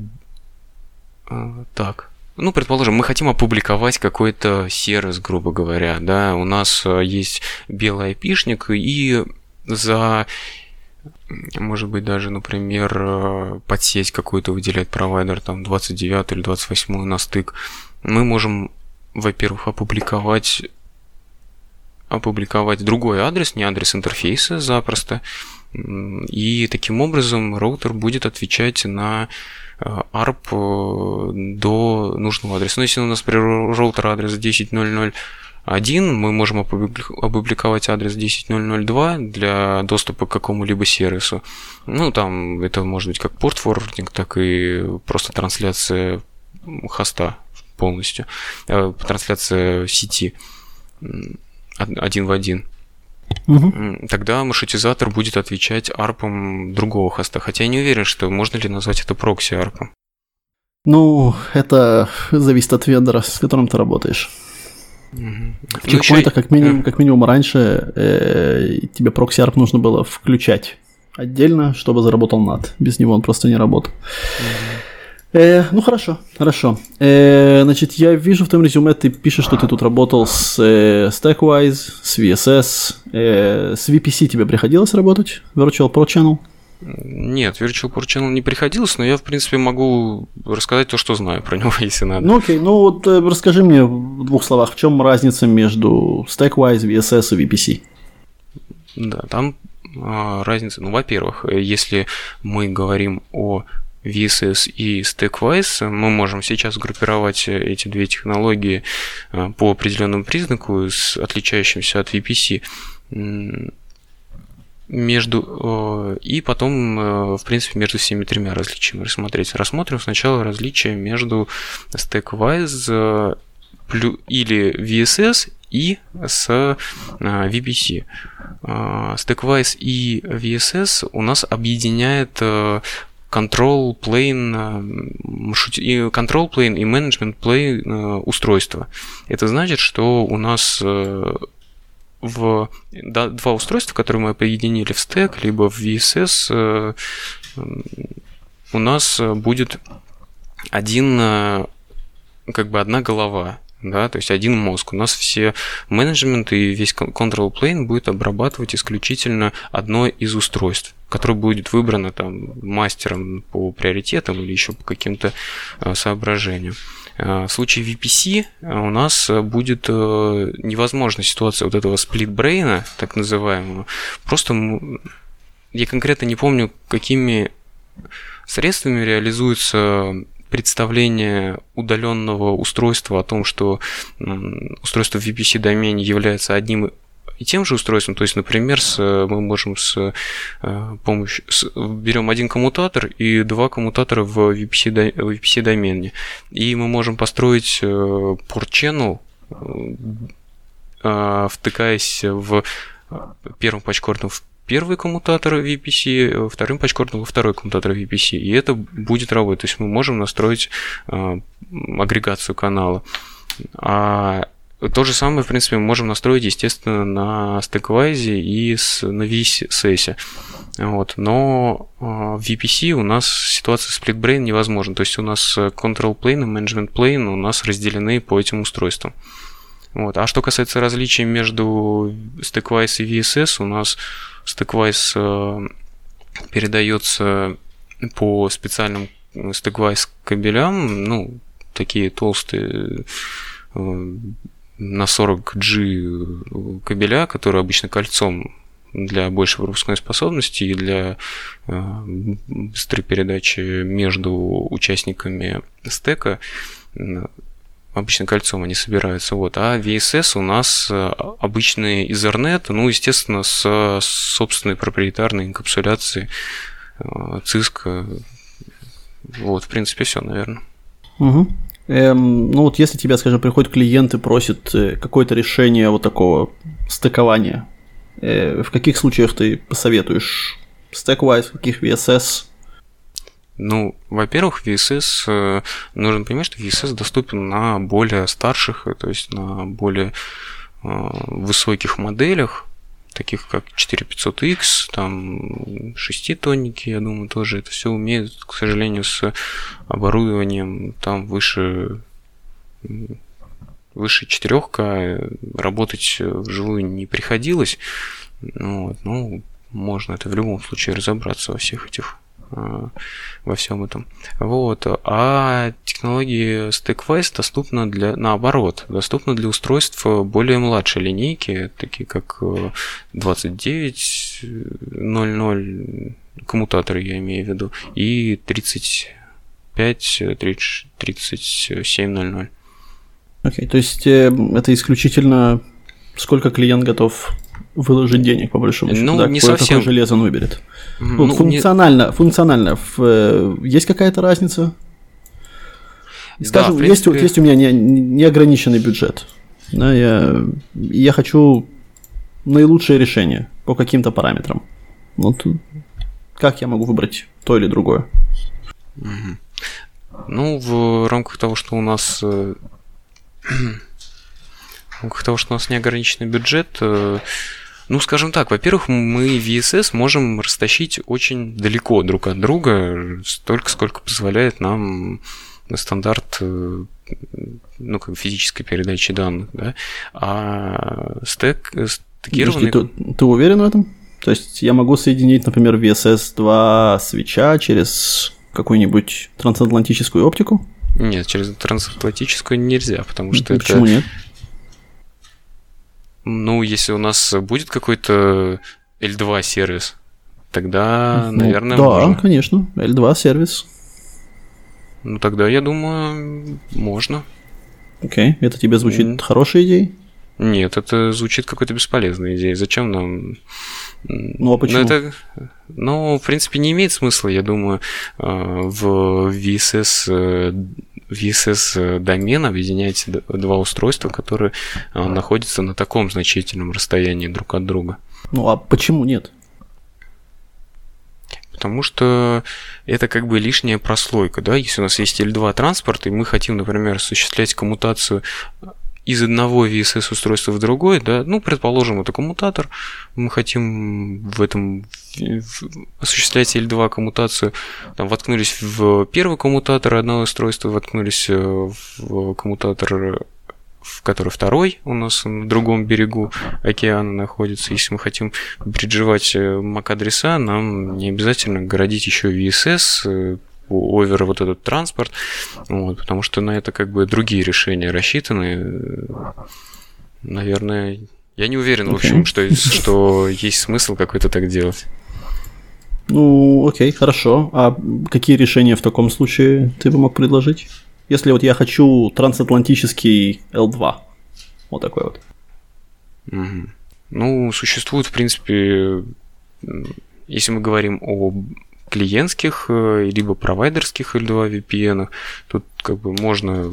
а, так. Ну, предположим, мы хотим опубликовать какой-то сервис, грубо говоря, да, у нас а, есть белый айпишник, и за может быть, даже, например, э, подсеть какую-то выделять провайдер, там, 29 или 28 на стык, мы можем, во-первых, опубликовать опубликовать другой адрес, не адрес интерфейса запросто, и таким образом роутер будет отвечать на ARP э, до нужного адреса. Ну, если у нас, например, роутер адрес 10.00 один, мы можем опубликовать адрес 10.0.0.2 для доступа к какому-либо сервису. Ну, там это может быть как порт форвардинг, так и просто трансляция хоста полностью, э, трансляция сети один в один. Угу. Тогда маршрутизатор будет отвечать ARP ом другого хоста. Хотя я не уверен, что можно ли назвать это proxy ARP ом. Ну, это зависит от вендора, с которым ты работаешь. В чекпоинтах, как минимум, как минимум раньше, э, тебе proxy ARP нужно было включать отдельно, чтобы заработал NAT. Без него он просто не работал. Э, ну хорошо, хорошо. Э, значит, я вижу в твоем резюме, ты пишешь, что ты тут работал с э, Stackwise, с VSS, э, с VPC тебе приходилось работать? Virtual Pro Channel? Нет, Virtual Port Channel не приходилось, но я, в принципе, могу рассказать то, что знаю про него, если надо. Ну окей, ну вот э, расскажи мне в двух словах, в чем разница между Stackwise, VSS и VPC? Да, там а, разница, ну, во-первых, э, если мы говорим о VSS и Stackwise, мы можем сейчас группировать э, эти две технологии по определенному признаку, с отличающимся от VPC между и потом, э, в принципе, между всеми тремя различиями рассмотреть. Рассмотрим сначала различия между Stackwise, или VSS и с VPC. StackWise и VSS у нас объединяет control plane, control plane и management plane устройства. Это значит, что у нас в два устройства, которые мы объединили в стек, либо в VSS, у нас будет один, как бы одна голова да, то есть один мозг. У нас все менеджмент и весь control plane будет обрабатывать исключительно одно из устройств, которое будет выбрано там мастером по приоритетам или еще по каким-то э, соображениям. Э, в случае VPC э, у нас будет невозможна ситуация вот этого сплитбрейна, так называемого. Просто я конкретно не помню, какими средствами реализуется представление удаленного устройства о том, что устройство в VPC домене является одним и тем же устройством, то есть, например, с, мы можем с э, помощью с, берем один коммутатор и два коммутатора в VPC, домене, и мы можем построить э, port channel, э, втыкаясь в первым патчкордом в первый коммутатор VPC, вторым патчкордом во второй коммутатор VPC, и это будет работать. То есть мы можем настроить э, агрегацию канала. А то же самое, в принципе, мы можем настроить, естественно, на StackWise и с, на VSS. Вот. Но э, в VPC у нас ситуация SplitBrain невозможна. То есть у нас Control Plane и Management Plane у нас разделены по этим устройствам. Вот. А что касается различий между StackWise и VSS, у нас StackWise э, передается по специальным StackWise кабелям, ну, такие толстые э, на 40G кабеля, которые обычно кольцом для большей пропускной способности и для э, быстрой передачи между участниками стека обычно кольцом они собираются. Вот. А VSS у нас э, обычный Ethernet, ну, естественно, с собственной проприетарной инкапсуляцией ЦИСК. Вот, в принципе, все, наверное. Угу. Эм, ну вот если тебя, скажем, приходит клиент и просит э, какое-то решение вот такого стыкования, э, в каких случаях ты посоветуешь StackWise, в каких VSS? Ну, во-первых, VSS, э, нужно понимать, что VSS доступен на более старших, то есть на более э, высоких моделях, таких как 4500X, там 6 тонники, я думаю, тоже это все умеет, к сожалению, с оборудованием там выше выше 4К работать вживую не приходилось. Ну, вот, ну, можно это в любом случае разобраться во всех этих во всем этом. Вот. А технологии StackWise доступны для, наоборот, доступны для устройств более младшей линейки, такие как 2900 э, коммутаторы, я имею в виду, и 35 3700. Окей, okay, то есть э, это исключительно сколько клиент готов выложить денег, по большому счету. Ну, да, не совсем. Какое железо он выберет. Ну, ну, функционально, не... функционально в, э, есть какая-то разница? Скажем, да, принципе... есть, есть у меня не, неограниченный бюджет. Да, я, я хочу наилучшее решение по каким-то параметрам. Вот как я могу выбрать то или другое? Ну, в рамках того, что у нас э, в рамках того, что у нас неограниченный бюджет, э, ну, скажем так, во-первых, мы VSS можем растащить очень далеко друг от друга, столько, сколько позволяет нам стандарт э, ну, как физической передачи данных, да, а стек, стекированный... Ты, ты уверен в этом? То есть я могу соединить, например, VSS 2 свеча через какую-нибудь трансатлантическую оптику? Нет, через трансатлантическую нельзя, потому что Почему это... нет? Ну, если у нас будет какой-то L2 сервис, тогда, ну, наверное, да, можно. конечно, L2 сервис. Ну, тогда, я думаю, можно. Окей, okay. это тебе звучит mm. хорошей идеей? Нет, это звучит какой-то бесполезной идеей. Зачем нам... Ну, а почему? Ну, это, ну, в принципе, не имеет смысла, я думаю, э, в VSS VSS домен объединяете два устройства, которые находятся на таком значительном расстоянии друг от друга. Ну а почему нет? Потому что это как бы лишняя прослойка, да, если у нас есть L2 транспорт, и мы хотим, например, осуществлять коммутацию из одного VSS устройства в другой, да, ну, предположим, это коммутатор, мы хотим в этом в, осуществлять L2 коммутацию, там, воткнулись в первый коммутатор одного устройства, воткнулись э, в коммутатор в который второй у нас на другом берегу океана находится. Если мы хотим бриджевать э, MAC-адреса, нам не обязательно городить еще VSS, э, овер вот этот транспорт, вот, потому что на это как бы другие решения рассчитаны. Наверное, я не уверен, okay. в общем, что, что есть смысл какой-то так делать. Ну, окей, хорошо. А какие решения в таком случае ты бы мог предложить? Если вот я хочу трансатлантический L2, вот такой вот. Угу. Ну, существует, в принципе, если мы говорим о клиентских э, либо провайдерских L2 VPN, тут как бы можно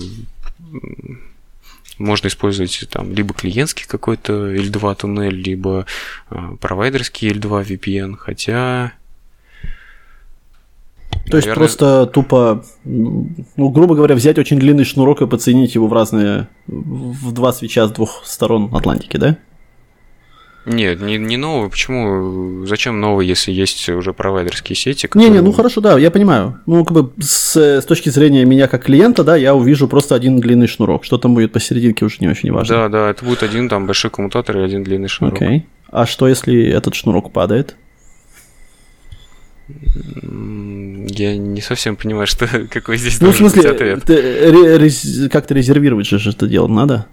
можно использовать там либо клиентский какой-то L2 туннель, либо э, провайдерский L2 VPN, хотя то есть Наверное... просто тупо, ну, грубо говоря, взять очень длинный шнурок и подсоединить его в разные, в два свеча с двух сторон Атлантики, да? Нет, не, не новый. Почему? Зачем новый, если есть уже провайдерские сети? Которые... Не, не, ну хорошо, да, я понимаю. Ну, как бы с, с точки зрения меня как клиента, да, я увижу просто один длинный шнурок. Что там будет посерединке, уже не очень важно. Да, да, это будет один там большой коммутатор и один длинный шнурок. Окей. А что, если этот шнурок падает? Я не совсем понимаю, что какой здесь ну, в смысле, ответ. Ты, ре, как-то резервировать же это дело надо?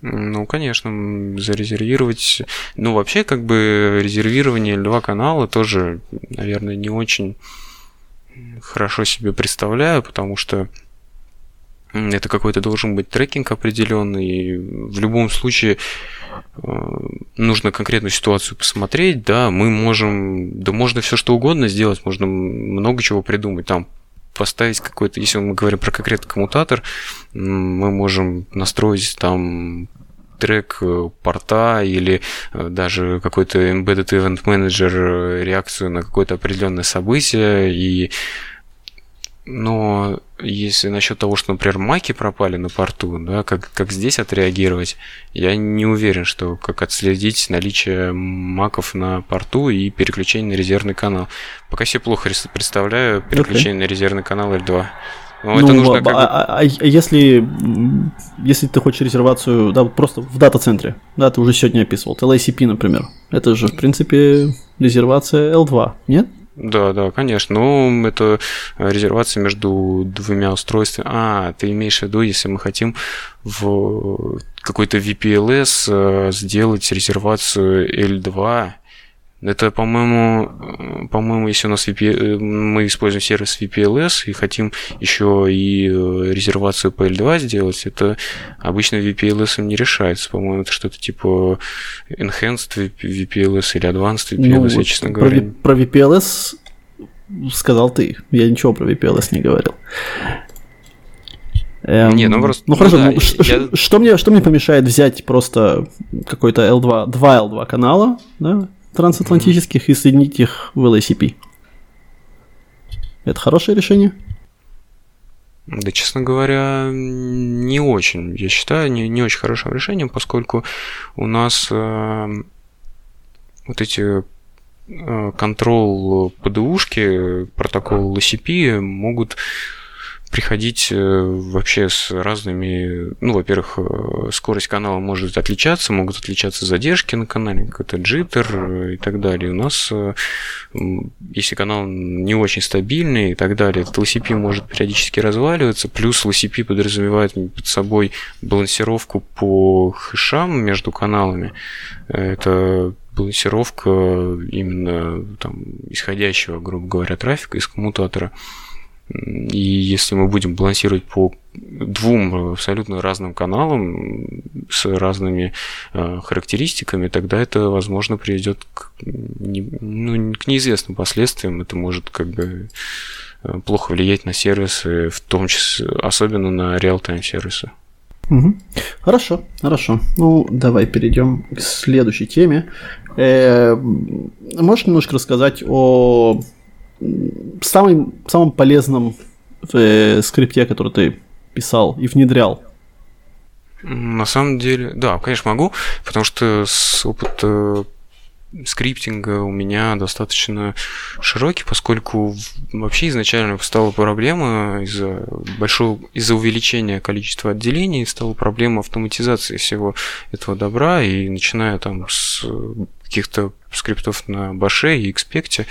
Ну, конечно, зарезервировать. Ну, вообще, как бы резервирование L2 канала тоже, наверное, не очень хорошо себе представляю, потому что это какой-то должен быть трекинг определенный. В любом случае э, нужно конкретную ситуацию посмотреть, да, мы можем, да можно все что угодно сделать, можно много чего придумать, там поставить какой-то, если мы говорим про конкретный коммутатор, мы можем настроить там трек э, порта или э, даже какой-то embedded event manager реакцию на какое-то определенное событие и но если насчет того, что, например, маки пропали на порту, да, как, как здесь отреагировать, я не уверен, что как отследить наличие маков на порту и переключение на резервный канал. Пока себе плохо представляю переключение okay. на резервный канал L2. Но ну, это нужно а, как а, а, а если, если ты хочешь резервацию, да, просто в дата-центре, да, ты уже сегодня описывал, LACP, например, это же, в принципе, резервация L2, нет? Да, да, конечно. Ну, это резервация между двумя устройствами. А, ты имеешь в виду, если мы хотим в какой-то VPLS э, сделать резервацию L2, это, по-моему, по-моему, если у нас VP... Э, мы используем сервис VPLS и хотим еще и э, резервацию по L2 сделать, это обычно VPLS не решается. По-моему, это что-то типа Enhanced VPLS или Advanced VPLS, ну, я, честно про, говоря. Про VPLS сказал ты. Я ничего про VPLS не говорил. Эм, не, ну просто. Ну, ну хорошо, да, ну, я... что, мне, что мне помешает взять просто какой-то L2, два L2 канала, да, трансатлантических и соединить их в LACP. Это хорошее решение? Да, честно говоря, не очень. Я считаю, не, не очень хорошим решением, поскольку у нас э, вот эти э, контрол ПДУшки, протокол LCP могут приходить э, вообще с разными... Ну, во-первых, э, скорость канала может отличаться, могут отличаться задержки на канале, какой-то джиттер э, и так далее. У нас, если канал не очень стабильный и так далее, этот LCP может периодически разваливаться, плюс LCP подразумевает под собой балансировку по хэшам между каналами. Это балансировка именно там, исходящего, грубо говоря, трафика из коммутатора. И если мы будем балансировать по двум абсолютно разным каналам с разными э, характеристиками, тогда это, возможно, приведет к, не, ну, к неизвестным последствиям. Это может как бы э, плохо влиять на сервисы, в том числе, особенно на реал-тайм сервисы. Угу. Хорошо, хорошо. Ну, давай перейдем к следующей теме. Э, можешь немножко рассказать о самом, самом полезном э, скрипте, который ты писал и внедрял? На самом деле, да, конечно, могу, потому что с опыта скриптинга у меня достаточно широкий, поскольку вообще изначально стала проблема из-за большого, из-за увеличения количества отделений, стала проблема автоматизации всего этого добра, и начиная там с каких-то скриптов на баше и экспекте, в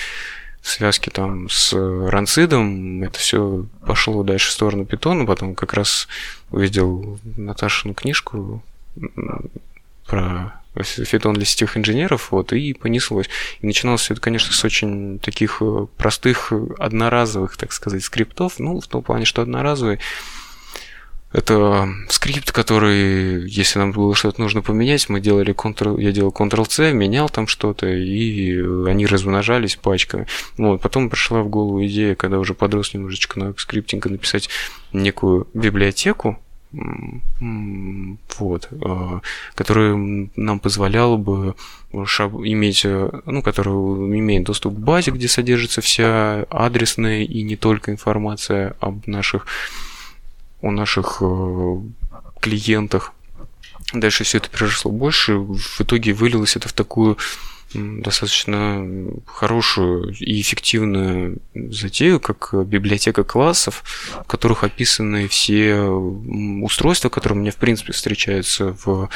связке там с ранцидом, это все пошло дальше в сторону питона, потом как раз увидел Наташину книжку про фитон для сетевых инженеров, вот, и понеслось. И начиналось все это, конечно, с очень таких э, простых, одноразовых, так сказать, скриптов, ну, в том плане, что одноразовый, это скрипт, который, если нам было что-то нужно поменять, мы делали Ctrl, я делал Ctrl-C, менял там что-то, и они размножались пачками. Вот, потом пришла в голову идея, когда уже подрос немножечко на скриптинга, написать некую библиотеку, вот, э, которая нам позволяла бы иметь, э, ну, которая имеет доступ к базе, где содержится вся адресная и не только информация об наших, о наших э, клиентах. Дальше все это переросло больше, в итоге вылилось это в такую достаточно хорошую и эффективную затею, как библиотека классов, в которых описаны все устройства, которые у меня, в принципе, встречаются в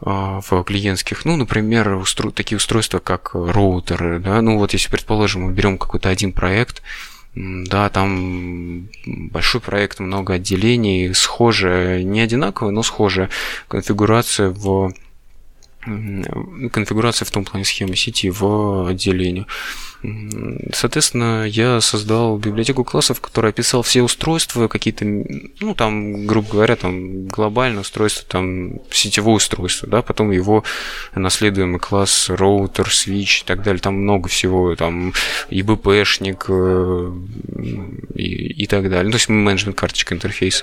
а, в клиентских, ну, например, устро... такие устройства, как роутеры, да, ну, вот если, предположим, мы берем какой-то один проект, да, там большой проект, много отделений, схожая, не одинаковая, но схожая конфигурация в конфигурация в том плане схемы сети в отделении. Соответственно, я создал библиотеку классов, которая описал все устройства, какие-то, ну, там, грубо говоря, там, глобальное устройство, там, сетевое устройство, да, потом его наследуемый класс, роутер, свич и так далее, там много всего, там, и БПшник э, и, и так далее. Ну, то есть менеджмент карточка интерфейс.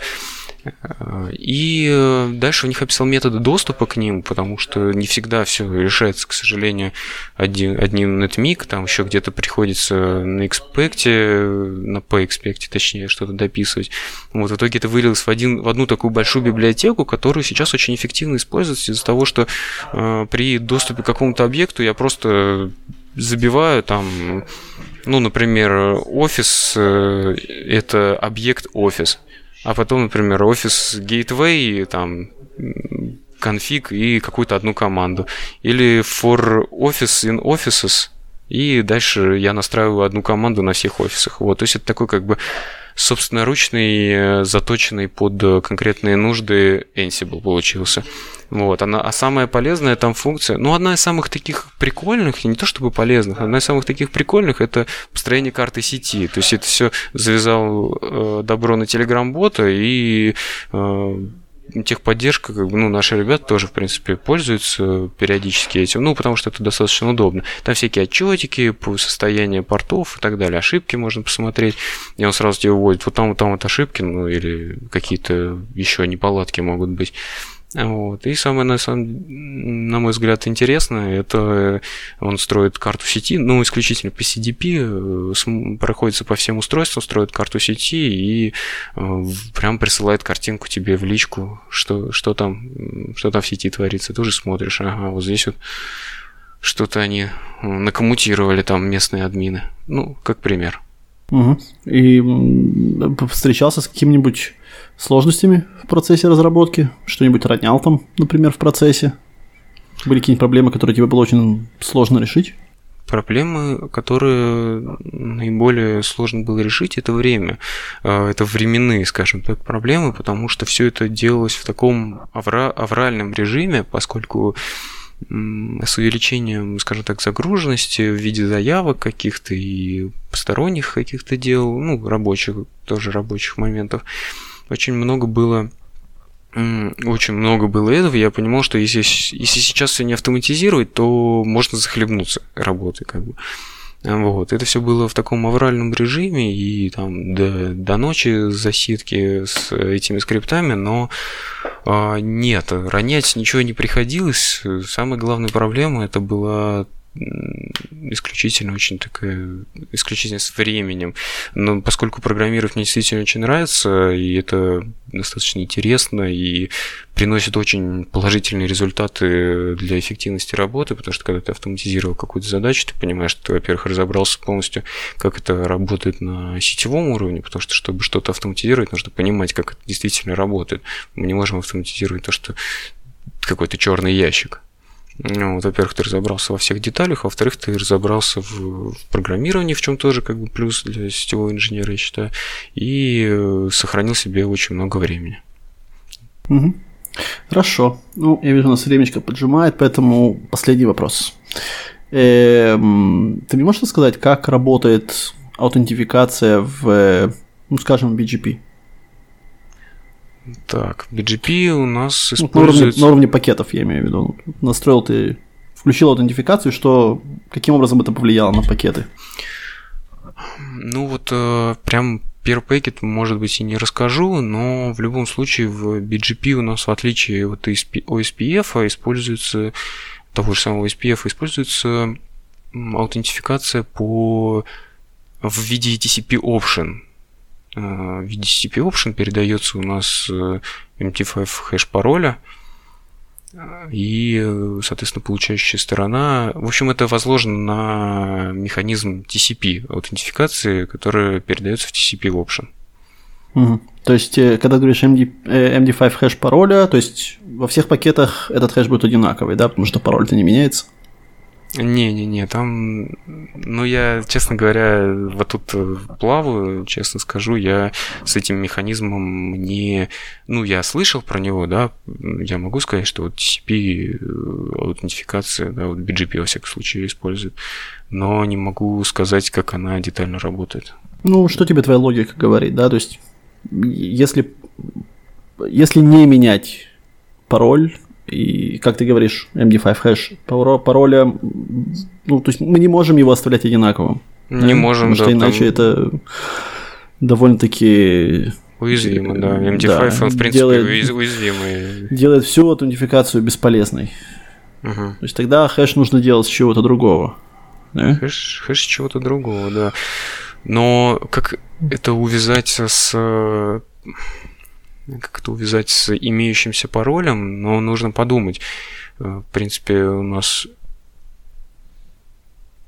И э, дальше у них описал методы доступа к ним, потому что не всегда все решается, к сожалению, один, одним NetMig, там еще где-то приходится на экспекте, на PExpect, точнее, что-то дописывать. Вот в итоге это вылилось в, один, в одну такую большую библиотеку, которую сейчас очень эффективно используется из-за того, что э, при доступе к какому-то объекту я просто забиваю там, ну, например, офис э, это объект офис а потом, например, офис Gateway, там, конфиг и какую-то одну команду. Или for office in offices, и дальше я настраиваю одну команду на всех офисах. Вот, то есть это такой как бы собственноручный, э, заточенный под конкретные нужды Ansible получился. Вот, она, а самая полезная там функция, ну, одна из самых таких прикольных, не то чтобы полезных, одна из самых таких прикольных это построение карты сети. То есть это все завязал э, добро на Telegram-бота и э, техподдержка, как бы, ну, наши ребята тоже, в принципе, пользуются периодически этим, ну, потому что это достаточно удобно. Там всякие отчетики по состоянию портов и так далее, ошибки можно посмотреть, и он сразу тебе вводит, вот там, вот там вот ошибки, ну, или какие-то еще неполадки могут быть. Вот. И самое, на, самом, на мой взгляд, интересное, это он строит карту сети, ну, исключительно по CDP, э, проходится по всем устройствам, строит карту сети и э, прям присылает картинку тебе в личку, что, что, там, что там в сети творится. Ты уже смотришь, ага, вот здесь вот что-то они э, накоммутировали там местные админы. Ну, как пример. Угу. И встречался с каким-нибудь сложностями в процессе разработки? Что-нибудь ронял там, например, в процессе? Были какие-нибудь проблемы, которые тебе было очень сложно решить? Проблемы, которые наиболее сложно было решить, это время. А, это временные, скажем так, проблемы, потому что все это делалось в таком авра- авральном режиме, поскольку с увеличением, скажем так, загруженности в виде заявок каких-то и посторонних каких-то дел, ну, рабочих, тоже рабочих моментов, очень много было очень много было этого, я понимал, что если, если сейчас все не автоматизировать, то можно захлебнуться работой, как бы. Вот. Это все было в таком авральном режиме и там до, до ночи засидки с этими скриптами, но а, нет, ронять ничего не приходилось. Самая главная проблема это была исключительно очень такая, исключительно с временем. Но поскольку программировать мне действительно очень нравится, и это достаточно интересно, и приносит очень положительные результаты для эффективности работы, потому что когда ты автоматизировал какую-то задачу, ты понимаешь, что ты, во-первых, разобрался полностью, как это работает на сетевом уровне, потому что, чтобы что-то автоматизировать, нужно понимать, как это действительно работает. Мы не можем автоматизировать то, что какой-то черный ящик. Ну, во-первых, ты разобрался во всех деталях, во-вторых, ты разобрался в, программировании, в чем тоже как бы плюс для сетевого инженера, я считаю, и э, сохранил себе очень много времени. Угу. Хорошо. Ну, я вижу, у нас времечко поджимает, поэтому последний вопрос. Эм, ты мне можешь сказать, как работает аутентификация в, ну, скажем, BGP? Так, BGP у нас используется... Ну, на, уровне, на уровне пакетов, я имею в виду. Настроил ты, включил аутентификацию, что, каким образом это повлияло на пакеты? Ну вот э, прям первый пакет, может быть, и не расскажу, но в любом случае в BGP у нас, в отличие от OSPF, используется того же самого SPF, используется аутентификация по в виде TCP option. Э, в виде TCP option передается у нас э, MT5 хэш пароля, и, соответственно, получающая сторона... В общем, это возложено на механизм TCP аутентификации, который передается в TCP option. Угу. То есть, э, когда говоришь MD, MD5 хэш пароля, то есть во всех пакетах этот хэш будет одинаковый, да, потому что пароль-то не меняется? Не-не-не, там, ну я, честно говоря, вот тут э, плаваю, честно скажу, я с этим механизмом не, ну я слышал про него, да, я могу сказать, что вот TCP э, аутентификация, да, вот BGP во всяком случае использует, но не могу сказать, как она детально работает. Ну, что тебе твоя логика говорит, да, то есть если, если не менять пароль, и, как ты говоришь, MD5 хэш пароля, ну, то есть мы не можем его оставлять одинаковым. Не да? можем, Потому да, что иначе там... это довольно-таки... Уязвимо, да. MD5, да, он, в принципе, делает, уязвимый. Делает всю аутентификацию бесполезной. Угу. То есть тогда хэш нужно делать с чего-то другого. Да? Хэш, хэш с чего-то другого, да. Но как это увязать с как-то увязать с имеющимся паролем, но нужно подумать. Э, в принципе, у нас,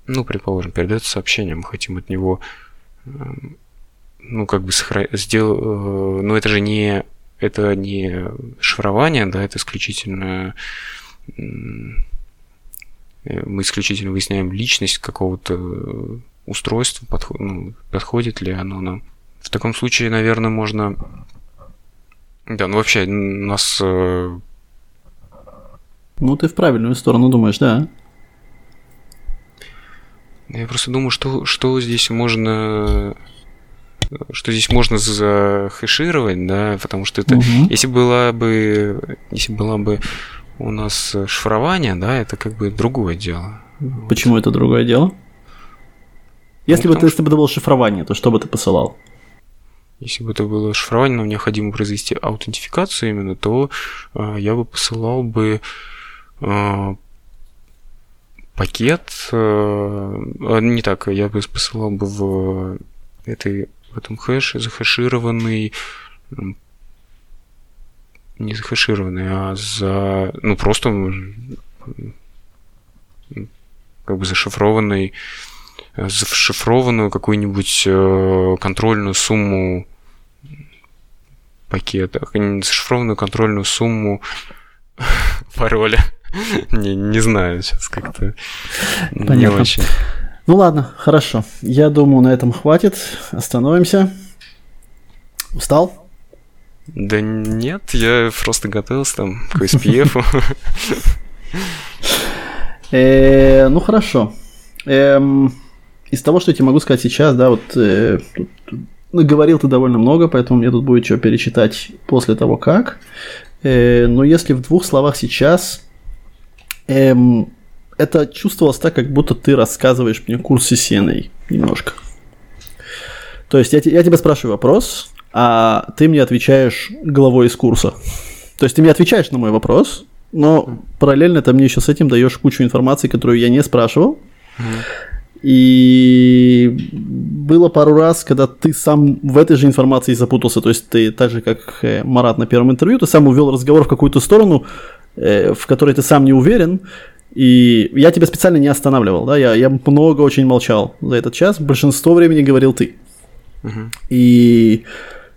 ну, предположим, передается сообщение, мы хотим от него, э, ну, как бы сделать, э, но это же не, это не шифрование, да, это исключительно мы исключительно выясняем личность какого-то устройства, подход, ну, подходит ли оно нам. В таком случае, наверное, можно да, ну вообще, у нас... Э, ну, ты в правильную сторону думаешь, да. Я просто думаю, что, что здесь можно что здесь можно захэшировать, да, потому что это, угу. если была бы, если была бы у нас шифрование, да, это как бы другое дело. Почему вот. это другое дело? Если ну, бы ты, если бы это было шифрование, то что бы ты посылал? Если бы это было шифрование, нам необходимо произвести аутентификацию именно, то э, я бы посылал бы э, пакет, э, не так, я бы посылал бы в этой в этом хэше захэшированный не захэшированный, а за ну просто как бы зашифрованный зашифрованную какую-нибудь э, контрольную сумму пакета, зашифрованную контрольную сумму пароля. не, не знаю, сейчас как-то не очень. Ну ладно, хорошо. Я думаю, на этом хватит. Остановимся. Устал? Да нет, я просто готовился там к SPF. Э, ну хорошо. Из того, что я тебе могу сказать сейчас, да, вот э, ну, говорил ты довольно много, поэтому мне тут будет что перечитать после того, как. Э, но если в двух словах сейчас, э, это чувствовалось так, как будто ты рассказываешь мне курс CCNA немножко. То есть я, я тебя спрашиваю вопрос, а ты мне отвечаешь головой из курса. То есть ты мне отвечаешь на мой вопрос, но параллельно ты мне еще с этим даешь кучу информации, которую я не спрашивал. И было пару раз, когда ты сам в этой же информации запутался, то есть ты так же, как э, Марат на первом интервью, ты сам увел разговор в какую-то сторону, э, в которой ты сам не уверен, и я тебя специально не останавливал, да, я, я много очень молчал за этот час, большинство времени говорил ты. Uh-huh. И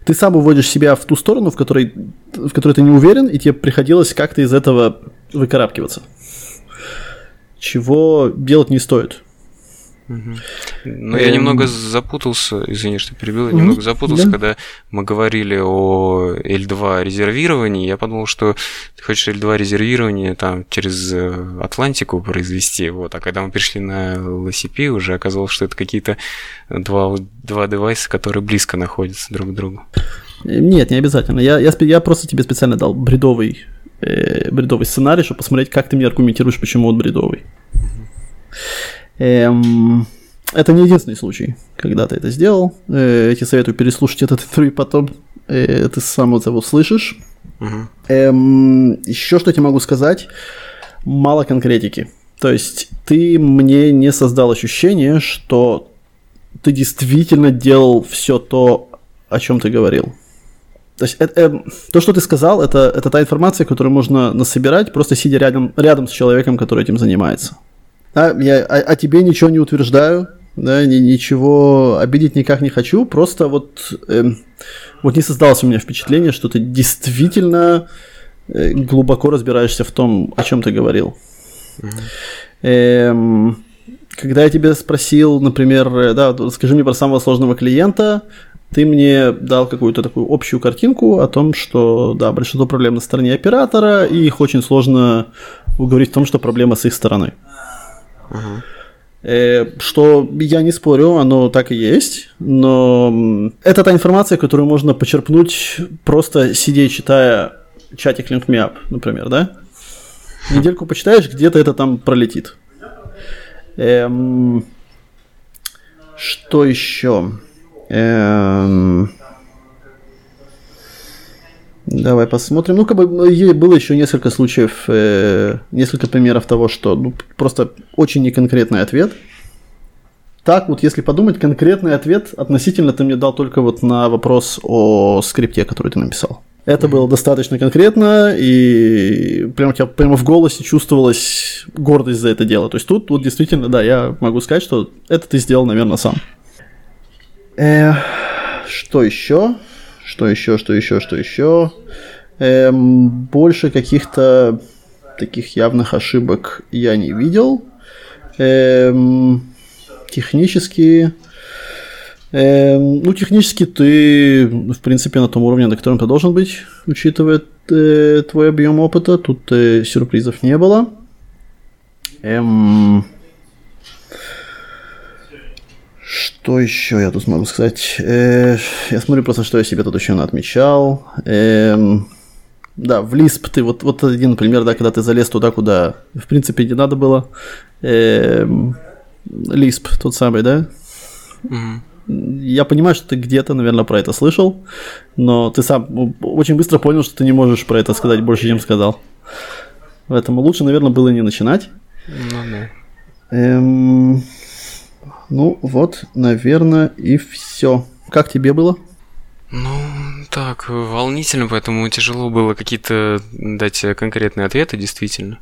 ты сам уводишь себя в ту сторону, в которой, в которой ты не уверен, и тебе приходилось как-то из этого выкарабкиваться. Чего делать не стоит. Ну, я немного запутался, извини, что перебил, я немного запутался, когда мы говорили о L2 резервировании, я подумал, что ты хочешь L2 резервирование там через э, Атлантику произвести, вот, а когда мы перешли на LCP, уже оказалось, что это какие-то два, два девайса, которые близко находятся друг к другу. Нет, не обязательно. Я, я, я просто тебе специально дал бредовый, э, бредовый сценарий, чтобы посмотреть, как ты мне аргументируешь, почему он бредовый. Эм, это не единственный случай, когда ты это сделал. Э, я тебе советую переслушать этот интервью потом. Э, ты сам это услышишь. Угу. Эм, еще что я тебе могу сказать. Мало конкретики. То есть ты мне не создал ощущение, что ты действительно делал все то, о чем ты говорил. То есть это, э, то, что ты сказал, это, это та информация, которую можно насобирать, просто сидя рядом, рядом с человеком, который этим занимается. Да, я о, о тебе ничего не утверждаю, да, ни, ничего обидеть никак не хочу, просто вот, э, вот не создалось у меня впечатление, что ты действительно э, глубоко разбираешься в том, о чем ты говорил. Mm-hmm. Э, когда я тебя спросил, например, э, да, скажи мне про самого сложного клиента, ты мне дал какую-то такую общую картинку о том, что, да, большинство проблем на стороне оператора, и их очень сложно уговорить в том, что проблема с их стороны. Uh-huh. Что я не спорю, оно так и есть, но это та информация, которую можно почерпнуть просто сидя читая чатик LinkMeUp, например, да? Недельку почитаешь, где-то это там пролетит. Эм, что еще? Эм, Давай посмотрим. Ну, как бы было еще несколько случаев, э, несколько примеров того, что ну, просто очень неконкретный ответ. Так вот, если подумать, конкретный ответ относительно ты мне дал только вот на вопрос о скрипте, который ты написал. Это было достаточно конкретно, и прямо, прямо в голосе чувствовалась гордость за это дело. То есть тут вот действительно, да, я могу сказать, что это ты сделал, наверное, сам. Э, что еще? Что еще, что еще, что еще? Эм, больше каких-то таких явных ошибок я не видел. Эм, технически... Эм, ну, технически ты, в принципе, на том уровне, на котором ты должен быть, учитывая э, твой объем опыта. Тут э, сюрпризов не было. Эм, что еще я тут могу сказать? Э, я смотрю просто, что я себе тут еще отмечал. Э, да, в Lisp ты, вот, вот один пример, да, когда ты залез туда, куда в принципе не надо было. Э, Lisp тот самый, да? Mm-hmm. Я понимаю, что ты где-то, наверное, про это слышал, но ты сам очень быстро понял, что ты не можешь про это сказать больше, чем сказал. Поэтому лучше, наверное, было не начинать. Ну да. Эм... Ну вот, наверное, и все. Как тебе было? Ну, так, волнительно, поэтому тяжело было какие-то дать конкретные ответы, действительно.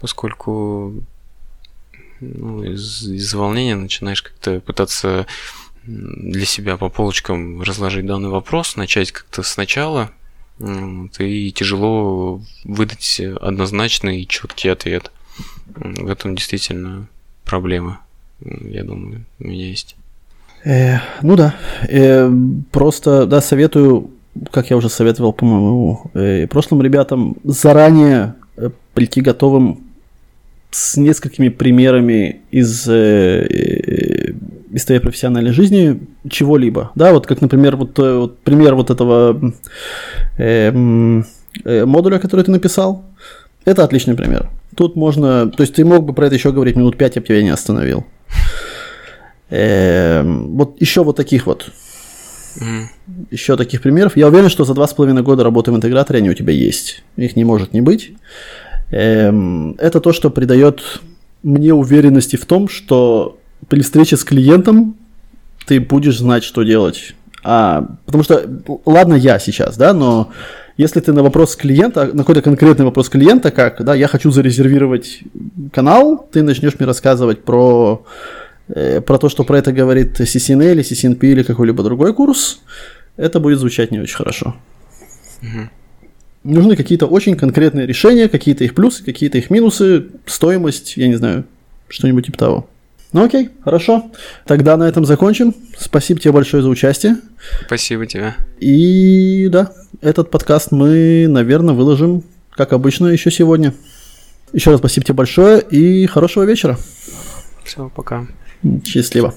Поскольку ну, из, из волнения начинаешь как-то пытаться для себя по полочкам разложить данный вопрос, начать как-то сначала, вот, и тяжело выдать однозначный и четкий ответ. В этом действительно проблема я думаю, у меня есть. Э, ну да, э, просто, да, советую, как я уже советовал, по-моему, э, прошлым ребятам, заранее э, прийти готовым с несколькими примерами из, э, э, из твоей профессиональной жизни чего-либо. Да, вот как, например, вот, э, вот пример вот этого э, э, модуля, который ты написал. Это отличный пример. Тут можно... То есть ты мог бы про это еще говорить минут пять, я бы тебя не остановил. Эм, вот еще вот таких вот. Еще таких примеров. Я уверен, что за два с половиной года работы в интеграторе они у тебя есть. Их не может не быть. Эм, это то, что придает мне уверенности в том, что при встрече с клиентом ты будешь знать, что делать. А, потому что, ладно, я сейчас, да, но если ты на вопрос клиента, на какой-то конкретный вопрос клиента, как, да, я хочу зарезервировать канал, ты начнешь мне рассказывать про, э, про то, что про это говорит CCNA или CCNP или какой-либо другой курс, это будет звучать не очень хорошо. Угу. Нужны какие-то очень конкретные решения, какие-то их плюсы, какие-то их минусы, стоимость, я не знаю, что-нибудь типа того. Ну окей, хорошо. Тогда на этом закончим. Спасибо тебе большое за участие. Спасибо тебе. И да, этот подкаст мы, наверное, выложим, как обычно, еще сегодня. Еще раз спасибо тебе большое и хорошего вечера. Все, пока. Счастливо.